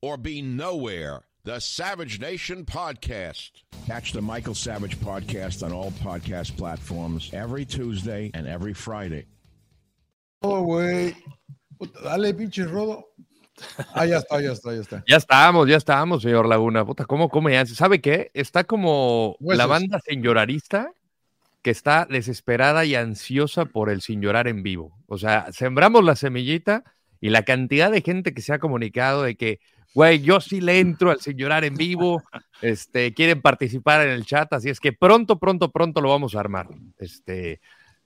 or be nowhere. The Savage Nation Podcast. Catch the Michael Savage Podcast on all podcast platforms every Tuesday and every Friday. Oh, güey. Dale, pinche rodo. Ah, ya está, ya está, ya está. Ya estamos, ya estamos, señor Laguna. Puta, ¿cómo come ansia? ¿Sabe qué? Está como la banda sin llorarista que está desesperada y ansiosa por el sin llorar en vivo. O sea, sembramos la semillita y la cantidad de gente que se ha comunicado de que, güey, yo sí le entro al sin llorar en vivo, este, quieren participar en el chat, así es que pronto, pronto, pronto lo vamos a armar. Este,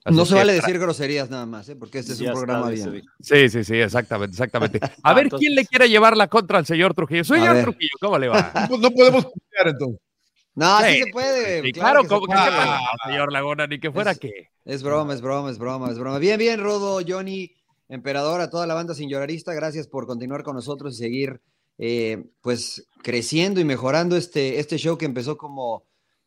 No se vale decir groserías nada más, ¿eh? porque este es Ya un programa bien. Sí, sí, sí, exactamente, exactamente. A ver, Entonces- ¿quién le quiere llevar la contra al señor Trujillo? Señor. Trujillo, ¿cómo le va? Pues no podemos copiar entonces. No, sí, Sí, se puede. Sí, claro, claro, que se puede. pasa, señor Laguna, ni que fuera Es- que. Es broma, es broma, es broma, es broma. Bien, bien, Rodo, Johnny, Emperador, a toda la banda sin llorarista, gracias por continuar con nosotros y seguir eh, pues creciendo y mejorando este, este show que empezó como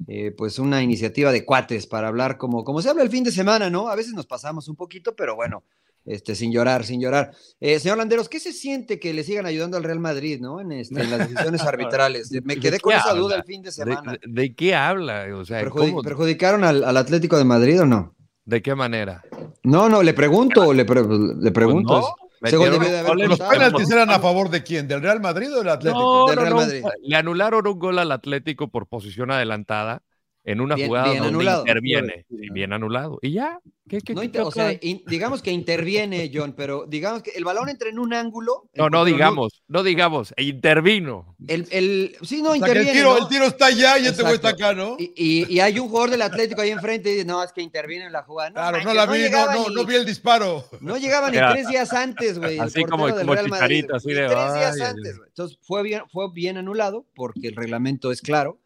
eh, pues una iniciativa de cuates para hablar como, como se habla el fin de semana, ¿no? A veces nos pasamos un poquito, pero bueno, este, sin llorar, sin llorar. Eh, señor Landeros, ¿qué se siente que le sigan ayudando al Real Madrid, ¿no? En, este, en las decisiones arbitrales. Me quedé con esa habla? duda el fin de ¿De, semana. de- de qué habla? O sea, Perjudi- ¿cómo- ¿Perjudicaron al, al Atlético de Madrid o no? ¿de qué manera? No, no, le pregunto, le, pre- le pregunto. Pues no, Según de haber ¿Los penaltis eran a favor de quién? ¿Del Real Madrid o del Atlético? No, Del no, Real no, Madrid. Le anularon un gol al Atlético por posición adelantada en una Bien- jugada bien donde anulado. interviene. Sí, bien anulado. Y ya. ¿Qué, qué, No qué o sea, in- digamos que interviene, John, pero digamos que el balón entra en un ángulo. el no, no digamos, no digamos, e intervino. El, el, sí, no, O sea, el interviene. tiro, ¿no? el tiro está allá y este güey está acá, ¿no? Y, y- y hay un jugador del Atlético ahí enfrente y dice, no, es que interviene en la jugada. Claro, no la vi, no, no, ni- no vi el disparo. No llegaba ni tres días antes, güey. el así como- del como Real Madrid, Chicharito, así de, Tres días ay, antes, güey. Entonces fue bien, fue bien anulado porque el reglamento es claro,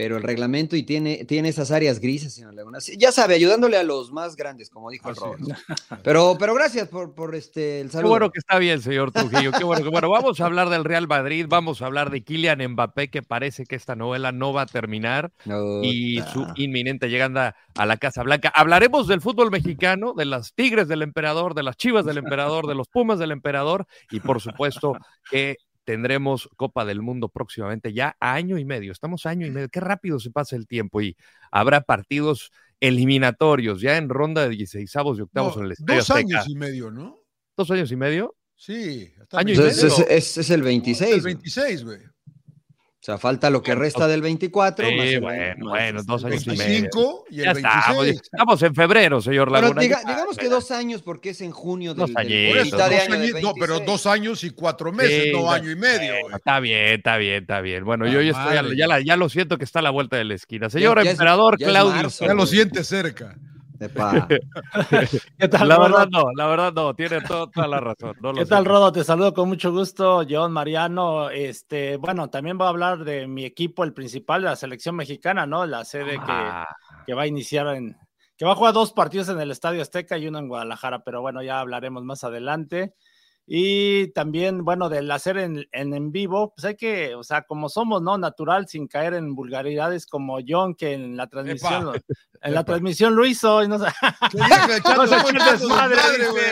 pero el reglamento y tiene, tiene esas áreas grises, señor Laguna. Ya sabe, ayudándole a los más grandes, como dijo el Así Robert. Pero, pero gracias por, por este, el Qué saludo. bueno que está bien, señor Trujillo. Qué bueno que bueno. Vamos a hablar del Real Madrid, vamos a hablar de Kylian Mbappé, que parece que esta novela no va a terminar. No, y su inminente llegada a la Casa Blanca. Hablaremos del fútbol mexicano, de las Tigres del Emperador, de las Chivas del Emperador, de los Pumas del Emperador y por supuesto que tendremos Copa del Mundo próximamente, ya a año y medio. Estamos a año y medio. Qué rápido se pasa el tiempo y habrá partidos eliminatorios ya en ronda de 16 y octavos No, en el Estadio dos Azteca. años y medio, ¿no? ¿Dos años y medio? Sí. hasta Año y el medio. es, es- es el 26. El güey. 26, güey. O sea, falta lo que resta del 24. Sí, más bueno, más bueno, dos años y 26. medio. 25 y el Ya estamos, 26. estamos en febrero, señor Laguna. diga- digamos que dos años porque es en junio del, Dos del- añitos. Por eso, mitad de dos año del años- no, pero 26. dos años y cuatro meses, Sí, no año y medio, está bien, está bien, está bien. Bueno, Ah, yo ya estoy, ya, la- ya lo siento que está a la vuelta de la esquina. Señor ya es- emperador ya es Claudio. marzo, Ya lo siente cerca. Epa. ¿Qué tal, La Rodo? verdad no, la verdad no, tiene to- toda la razón. no ¿Qué tal, sé. Rodo? Te saludo con mucho gusto, John Mariano. Este, bueno, también voy a hablar de mi equipo, el principal, la selección mexicana, ¿no? La sede Ah, que, que va a iniciar en, que va a jugar dos partidos en el Estadio Azteca y uno en Guadalajara, pero bueno, ya hablaremos más adelante. Y también, bueno, del hacer en, en, vivo, pues hay que, o sea, como somos, ¿no? Natural, sin caer en vulgaridades como John, que en la transmisión, en la transmisión lo hizo, y no sé. Vamos a echar desmadre,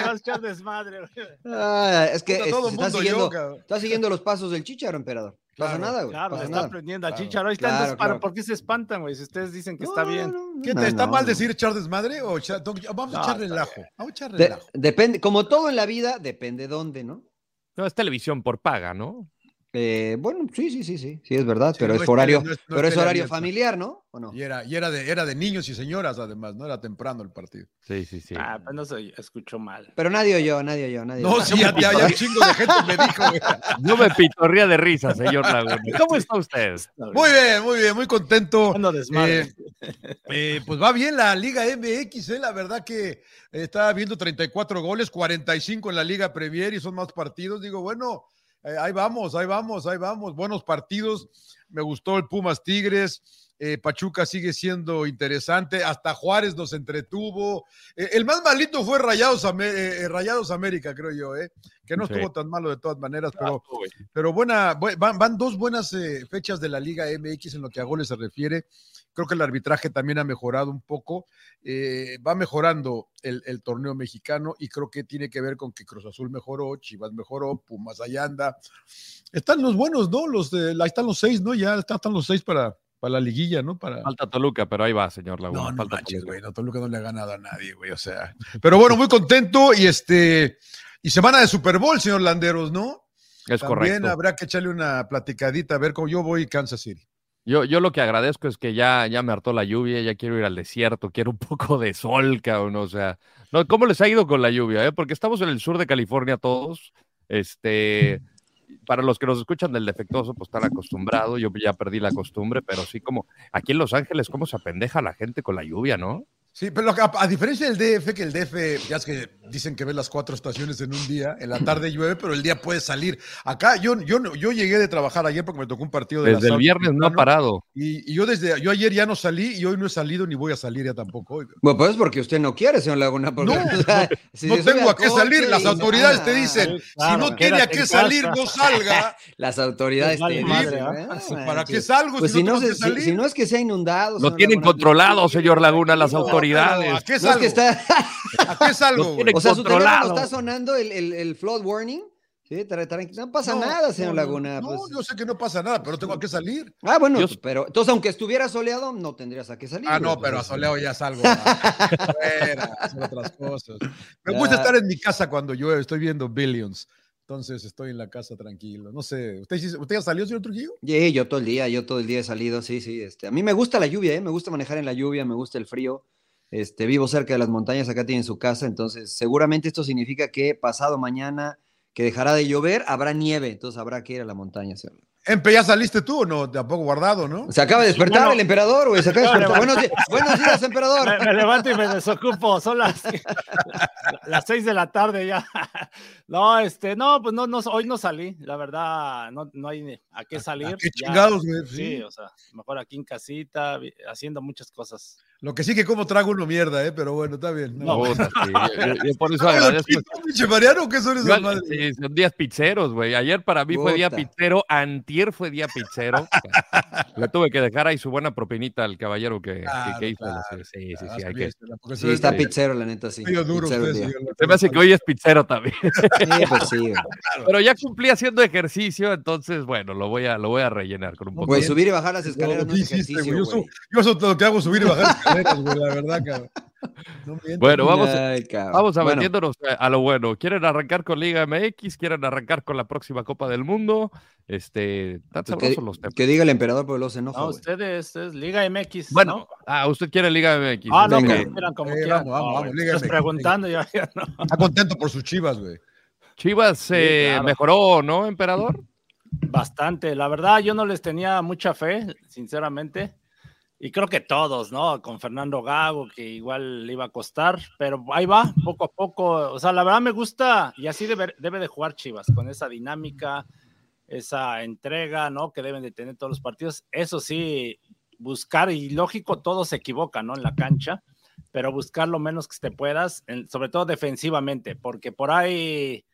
Vamos a echar desmadre, ah, Es que está, siguiendo, está siguiendo los pasos del chicharo, emperador. No pasa nada, güey. Claro, está nada. aprendiendo a Chicharo. Ahí está claro, ¿Por qué se espantan, güey? Si ustedes dicen que está bien. ¿Qué te está mal decir echar desmadre o vamos a echar relajo? Vamos a echar relajo. depende, como todo en la vida, depende dónde, ¿no? No, es televisión por paga, ¿no? Eh, bueno, sí, sí, sí, sí, sí, es verdad, pero es horario, pero es horario familiar, ¿no? Y era, y era de, era de niños y señoras, además, no era temprano el partido. Sí, sí, sí. Ah, pues no se escuchó mal. Pero nadie oyó, nadie oyó, nadie. No, sí, ya, ya, un chingo de gente me dijo. Yo me pitorría de risa, señor Laguna. ¿Cómo está usted? Muy bien, muy bien, muy contento. Eh, eh, pues va bien la Liga MX, eh, la verdad que está viendo 34 goles, 45 en la Liga Premier y son más partidos. Digo, bueno eh, ahí vamos, ahí vamos, ahí vamos. Buenos partidos. Me gustó el Pumas Tigres. Eh, Pachuca sigue siendo interesante. Hasta Juárez nos entretuvo. Eh, el más malito fue Rayados, Rayados América, creo yo, que no estuvo tan malo de todas maneras, pero, pero buena, van, van dos buenas fechas de la Liga MX en lo que a goles se refiere. Creo que el arbitraje también ha mejorado un poco. Eh, va mejorando el, torneo mexicano y creo que tiene que ver con que Cruz Azul mejoró, Chivas mejoró, Pumas allá anda. Están los buenos, ¿no? Los de, ahí están los seis, ¿no? Ya están los seis para, para la liguilla, ¿no? Para... Falta Toluca, pero ahí va, señor Laguna. No, no Falta manches, güey. No, Toluca no le ha ganado a nadie, güey. O sea. Pero bueno, muy contento y este. Y semana de Super Bowl, señor Landeros, ¿no? Es También habrá que echarle una platicadita a ver cómo yo voy Kansas City. Yo, yo lo que agradezco es que ya, ya me hartó la lluvia, ya quiero ir al desierto, quiero un poco de sol, cabrón, o sea, no, ¿cómo les ha ido con la lluvia? Eh? Porque estamos en el sur de California todos, este, para los que nos escuchan del defectuoso, pues están acostumbrados, yo ya perdí la costumbre, pero sí como, aquí en Los Ángeles, ¿cómo se apendeja la gente con la lluvia, no? Sí, pero a, diferencia del DF, que el DF, ya es que dicen que ves las cuatro estaciones en un día, en la tarde llueve, pero el día puede salir. Acá yo, yo, yo llegué de trabajar ayer porque me tocó un partido de Desde el viernes no ha parado. Y, yo desde, yo ayer ya no salí y hoy no he salido ni voy a salir ya tampoco. Bueno, pues porque usted no quiere, señor Laguna. no, no, tengo a qué salir. Las autoridades te dicen, si no tiene a qué salir, no salga. Las autoridades te dicen, ¿para qué salgo pues si, no, si, no es que sea inundado. Lo tienen controlado, señor Laguna, las autoridades. ¿A qué salgo? ¿A qué salgo? O sea, su teléfono está sonando el, el, el flood warning. Sí, no pasa nada, señor Laguna. No, pues. yo sé que no pasa nada, pero tengo que salir. Ah, bueno, pero entonces aunque estuviera soleado, no tendrías a qué salir. Ah, no, pero a soleado ya salgo a hacer otras cosas. Me gusta estar en mi casa cuando llueve, estoy viendo Billions. Entonces estoy en la casa tranquilo. No sé, ¿usted, usted ya salió, señor Trujillo? Sí, yo todo el día, yo todo el día he salido, sí, sí. Este, a mí me gusta la lluvia, ¿eh? me gusta manejar en la lluvia, me gusta el frío. Este, vivo cerca de las montañas, acá tienen su casa, entonces seguramente esto significa que pasado mañana que dejará de llover, habrá nieve, entonces habrá que ir a la montaña a hacerlo. Empe, ¿ya saliste tú o no? Tampoco guardado, ¿no? Se acaba de despertar el emperador, güey. Se acaba de despertar. buenos, días, emperador. Me, levanto y me desocupo. Son las, las seis de la tarde ya. No, este, no, pues no, no, hoy no salí. La verdad, no, no hay a qué salir. qué chingados, güey. Sí, o sea, mejor aquí en casita, haciendo muchas cosas. Lo que sí que como trago uno mierda, ¿eh? Pero bueno, está bien. No, no sí. yo, por eso agradezco. Mariano, ¿qué son esas madres? Sí, son días pizzeros, güey. Ayer para mí fue día pizzero, antier fue día pizzero. Le tuve que dejar ahí su buena propinita al caballero que, que, hizo. Sí, sí, sí. Hay que... sí, está pizzero, la neta, sí. duro usted, Se me hace que hoy es pizzero también. Sí, pues sí. Pero ya cumplí haciendo ejercicio, entonces, bueno, lo voy a, lo voy a rellenar con un poco. Güey, subir y bajar las escaleras no, es ejercicio, yo, yo, eso lo que hago, subir y bajar la verdad, cabrón. bueno, vamos, vamos a metiéndonos a lo bueno. ¿Quieren arrancar con Liga MX? ¿Quieren arrancar con la próxima Copa del Mundo? Este, están pues sabrosos los temas. Que diga el emperador porque los enoja. No, ustedes es Liga MX. Bueno, ah, usted quiere Liga MX. Ah, no, que quieran como eh, quieran. Vamos, vamos, Liga MX. preguntando ya, no. Está contento por sus chivas, güey. Chivas eh, mejoró, ¿no, emperador? Bastante. La verdad, yo no les tenía mucha fe, sinceramente. Y creo que todos, ¿no? Con Fernando Gago, que igual le iba a costar, pero ahí va, poco a poco. O sea, la verdad me gusta, y así debe, debe de jugar Chivas, con esa dinámica, esa entrega, ¿no? Que deben de tener todos los partidos. Eso sí, buscar, y lógico, todos se equivocan, ¿no? En la cancha, pero buscar lo menos que te puedas, sobre todo defensivamente, porque por ahí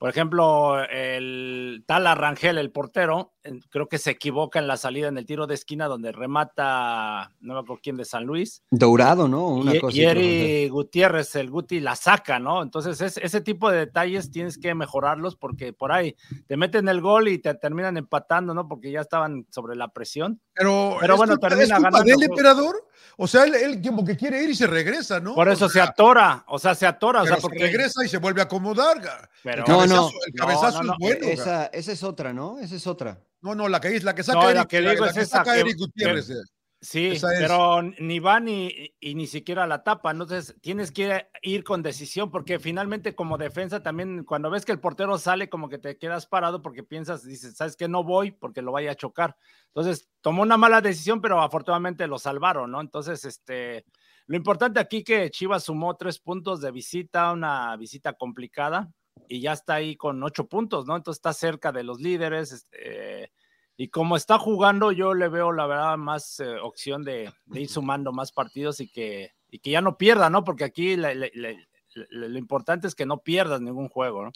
por ejemplo, el tal Arrangel, el portero, creo que se equivoca en la salida en el tiro de esquina donde remata, no me acuerdo quién de San Luis. Dourado, ¿no? Una y, Eri Gutiérrez, el Guti, la saca, ¿no? Entonces, ese tipo de detalles tienes que mejorarlos porque por ahí te meten el gol y te terminan empatando, ¿no? Porque ya estaban sobre la presión. Pero, Pero bueno, termina ganando. del emperador? O sea, él, él, como que quiere ir y se regresa, ¿no? Por eso se atora, o sea, se atora. o sea, porque... regresa y se vuelve a acomodar. Pero, no, no. El cabezazo es bueno. Esa, esa, es otra, ¿no? Esa es otra. No, no, la que, es, la que saca, Eric, que, digo es esa, Gutiérrez. Eh. sí, pero ni va ni, y ni siquiera la tapa. Entonces tienes que ir con decisión, porque finalmente, como defensa, también cuando ves que el portero sale, como que te quedas parado porque piensas, dices, ¿sabes que No voy porque lo vaya a chocar. Entonces tomó una mala decisión, pero afortunadamente lo salvaron, ¿no? Entonces, este. Lo importante aquí que Chivas sumó tres puntos de visita, una visita complicada, y ya está ahí con ocho puntos, ¿no? Entonces está cerca de los líderes. Este, y como está jugando, yo le veo la verdad más eh, opción de, ir sumando más partidos y que, y que ya no pierda, ¿no? Porque aquí lo importante es que no pierdas ningún juego, ¿no?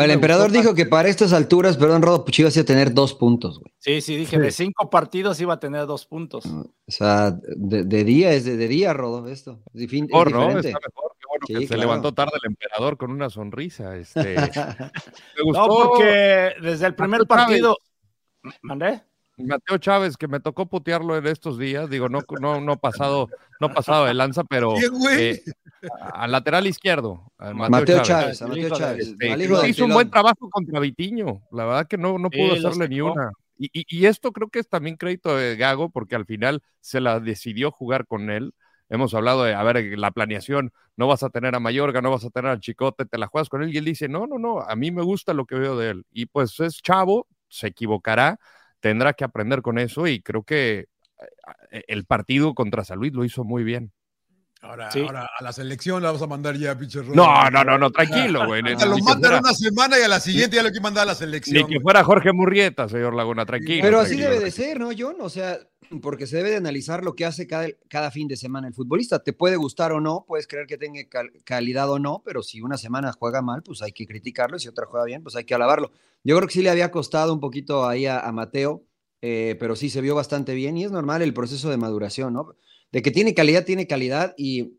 el emperador dijo que para estas alturas, perdón, Rodo, pues ibas a tener dos puntos, güey. Sí, sí, dije, de cinco partidos iba a tener dos puntos. o sea, de, día, es de, día, Rodo, esto. Es, es ¿no? Está mejor se levantó tarde el emperador con una sonrisa. Este, me gustó. No, porque desde el primer partido. ¿Mandé? Mateo Chávez, que me tocó putearlo en estos días, digo, no, no, no pasado, no pasado de lanza, pero eh, al lateral izquierdo, Mateo, Chávez. Mateo Chávez. Este, hizo un buen trabajo contra Vitiño, la verdad que no, no pudo hacerle ni una. Y, y, y, esto creo que es también crédito de Gago, porque al final se la decidió jugar con él. Hemos hablado de, a ver, la planeación, no vas a tener a Mayorga, no vas a tener al Chicote, te la juegas con él y él dice, no, no, no, a mí me gusta lo que veo de él. Y pues es chavo, se equivocará, tendrá que aprender con eso y creo que eh, el partido contra San Luis lo hizo muy bien. Ahora, ahora a la selección la vamos a mandar ya, pinche No, no, no, no, tranquilo, güey. lo mandan una semana y a la siguiente ya lo que mandar a la selección. Ni que fuera Jorge Murrieta, señor Laguna, tranquilo. Pero así debe de ser, ¿no, John? O sea, porque se debe de analizar lo que hace cada, cada, fin de semana el futbolista. Te puede gustar o no, puedes creer que tenga calidad o no, pero si una semana juega mal, pues hay que criticarlo, y si otra juega bien, pues hay que alabarlo. Yo creo que sí le había costado un poquito ahí a, Mateo, eh, pero sí se vio bastante bien y es normal el proceso de maduración, ¿no? De que tiene calidad, tiene calidad y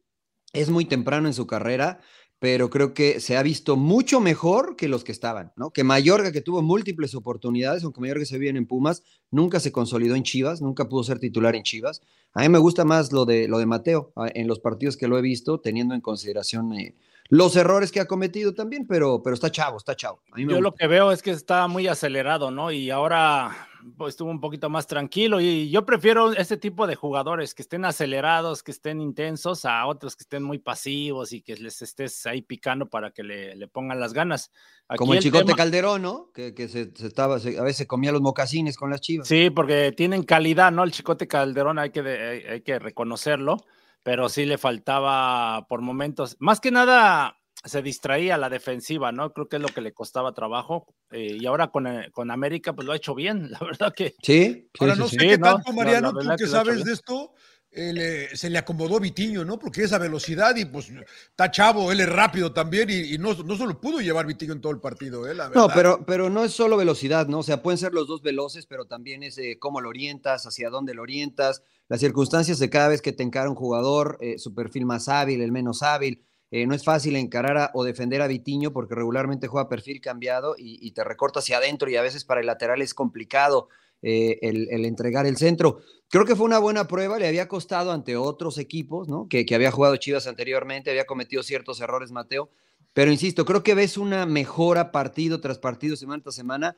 es muy temprano en su carrera pero creo que se ha visto mucho mejor que los que estaban, ¿no? Que Mayorga, que tuvo múltiples oportunidades, aunque Mayorga se vio en Pumas, nunca se consolidó en Chivas, nunca pudo ser titular en Chivas. A mí me gusta más lo de, lo de Mateo, en los partidos que lo he visto, teniendo en consideración eh, los errores que ha cometido también, pero, pero está chavo, está chavo. Yo lo que veo es que está muy acelerado, ¿no? Y ahora estuvo un poquito más tranquilo y yo prefiero ese tipo de jugadores que estén acelerados, que estén intensos, a otros que estén muy pasivos y que les estés ahí picando para que le, pongan las ganas. Como el, Chicote Calderón, ¿no? Que, se, estaba, a veces comía los mocasines con las chivas. Sí, porque tienen calidad, ¿no? El Chicote Calderón hay que, hay que reconocerlo, pero sí le faltaba por momentos, más que nada se distraía la defensiva, ¿no? Creo que es lo que le costaba trabajo. Eh, y ahora con, eh, con, América, pues lo ha hecho bien, la verdad que. Sí, ahora no sé qué tanto, Mariano, tú que, sabes de esto, eh, se le acomodó Vitiño, ¿no? Porque esa velocidad y pues está chavo, él es rápido también y, no, no, solo pudo llevar Vitiño en todo el partido, ¿eh? No, pero, pero no es solo velocidad, ¿no? O sea, pueden ser los dos veloces, pero también es cómo lo orientas, hacia dónde lo orientas, las circunstancias de cada vez que te encara un jugador, su perfil más hábil, el menos hábil eh, no es fácil encarar o defender a Vitiño porque regularmente juega perfil cambiado y, te recorta hacia adentro y a veces para el lateral es complicado eh, el, entregar el centro. Creo que fue una buena prueba, le había costado ante otros equipos, ¿no? Que, que había jugado Chivas anteriormente, había cometido ciertos errores Mateo, pero insisto, creo que ves una mejora partido tras partido, semana tras semana,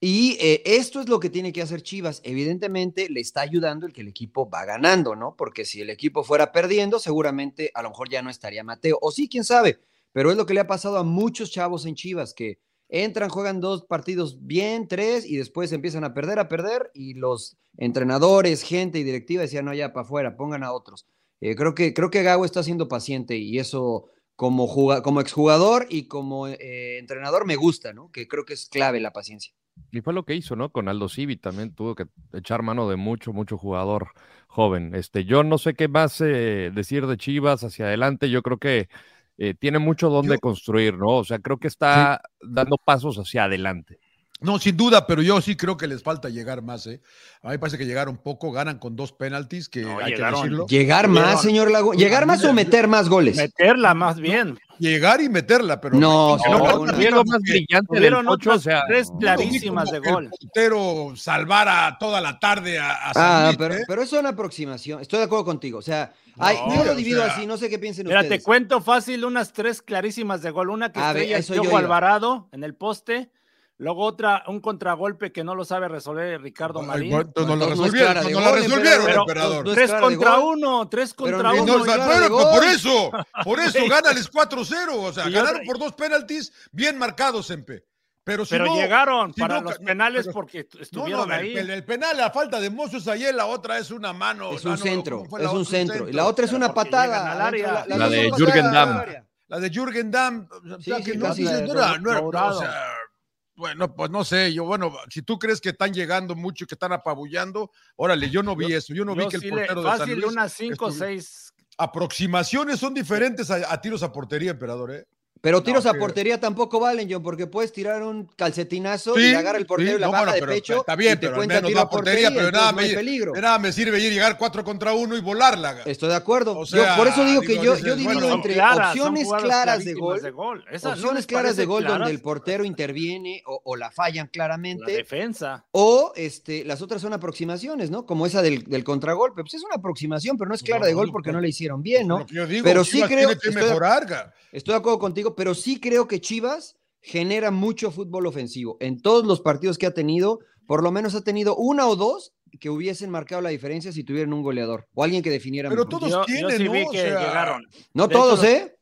y eh, esto es lo que tiene que hacer Chivas. Evidentemente le está ayudando el que el equipo va ganando, ¿no? Porque si el equipo fuera perdiendo, seguramente a lo mejor ya no estaría Mateo. O sí, quién sabe. Pero es lo que le ha pasado a muchos chavos en Chivas, que entran, juegan dos partidos bien, tres, y después empiezan a perder, a perder, y los entrenadores, gente y directiva decían, no, ya para afuera, pongan a otros. Eh, creo, que, creo que Gago está siendo paciente y eso como, como exjugador y como eh, entrenador me gusta, ¿no? Que creo que es clave la paciencia. Y fue lo que hizo, ¿no? Con Aldo Civi también tuvo que echar mano de mucho, mucho jugador joven. Este, yo no sé qué más eh, decir de Chivas hacia adelante. Yo creo que eh, tiene mucho donde construir, ¿no? O sea, creo que está dando pasos hacia adelante. No, sin duda, pero yo sí creo que les falta llegar más, ¿eh? A mí me parece que llegaron poco, ganan con dos penaltis, que hay que decirlo. ¿Llegar más, señor Lago? ¿Llegar más o meter más goles? Meterla más bien. Llegar y meterla, pero no, no, no, no lo más brillante del ocho, o sea, tres clarísimas de gol. El salvara toda la tarde a, a Ah, pero, ¿eh? pero eso es una aproximación. Estoy de acuerdo contigo. O sea, Ay, yo lo divido así, no sé qué piensen mira, ustedes. te cuento fácil unas tres clarísimas de gol. Una que A ver, estrella eso yo Alvarado en el poste. Luego otra, un contragolpe que no lo sabe resolver Ricardo Marín. Ay, no, lo resolvieron, no, lo resolvieron, pero, emperador. Pero, tres contra uno, tres contra pero uno. No, por eso, por eso, gánales 4-0. O sea, ganaron por dos penaltis bien marcados, Empe. Pero, si pero no, llegaron si para no, los penales pero, porque estuvieron no, ahí. El, el, penal, la falta de Mozo es ayer, la otra es una mano. Es un no, centro, es un centro. Y la otra es una patada. Al área. La, la, la de Jürgen Damm. La de Jürgen Damm. O sea, Sí, que sí, no, no, de- era, no era- dorado. o sea, bueno, pues no sé, yo, bueno, si tú crees que están llegando mucho, que están apabullando, órale, yo no vi eso, yo no vi que el sí le- portero de San fácil Luis unas cinco o seis. Aproximaciones son diferentes a, a tiros a portería, emperador, ¿eh? Pero tiros No, a portería tampoco valen, John, porque puedes tirar un calcetinazo Sí, y agarra el portero sí, y la no, baja bueno, de pero pecho. está bien, y te pero al cuenta menos tiro da a portería, portería, pero nada no me- peligro. De nada me sirve ir llegar cuatro contra uno y volarla. Estoy de acuerdo. O Yo sea, por eso digo que yo, dices, yo divido bueno, entre claras, opciones claras de gol, Esas ¿no opciones claras de gol donde el portero interviene o, o la fallan La claramente. defensa. O este, las otras son aproximaciones, ¿no? Como esa del, del contragolpe. Pues es una aproximación, pero no es clara de gol porque no la hicieron bien, ¿no? Yo digo, Pero sí creo-. Estoy de acuerdo contigo, pero sí creo que Chivas genera mucho fútbol ofensivo. En todos los partidos que ha tenido, por lo menos ha tenido una o dos que hubiesen marcado la diferencia si tuvieran un goleador o alguien que definiera Pero mejor. todos Yo, yo tienen, sí ¿no? vi O que sea, llegaron. No de todos, ¿eh?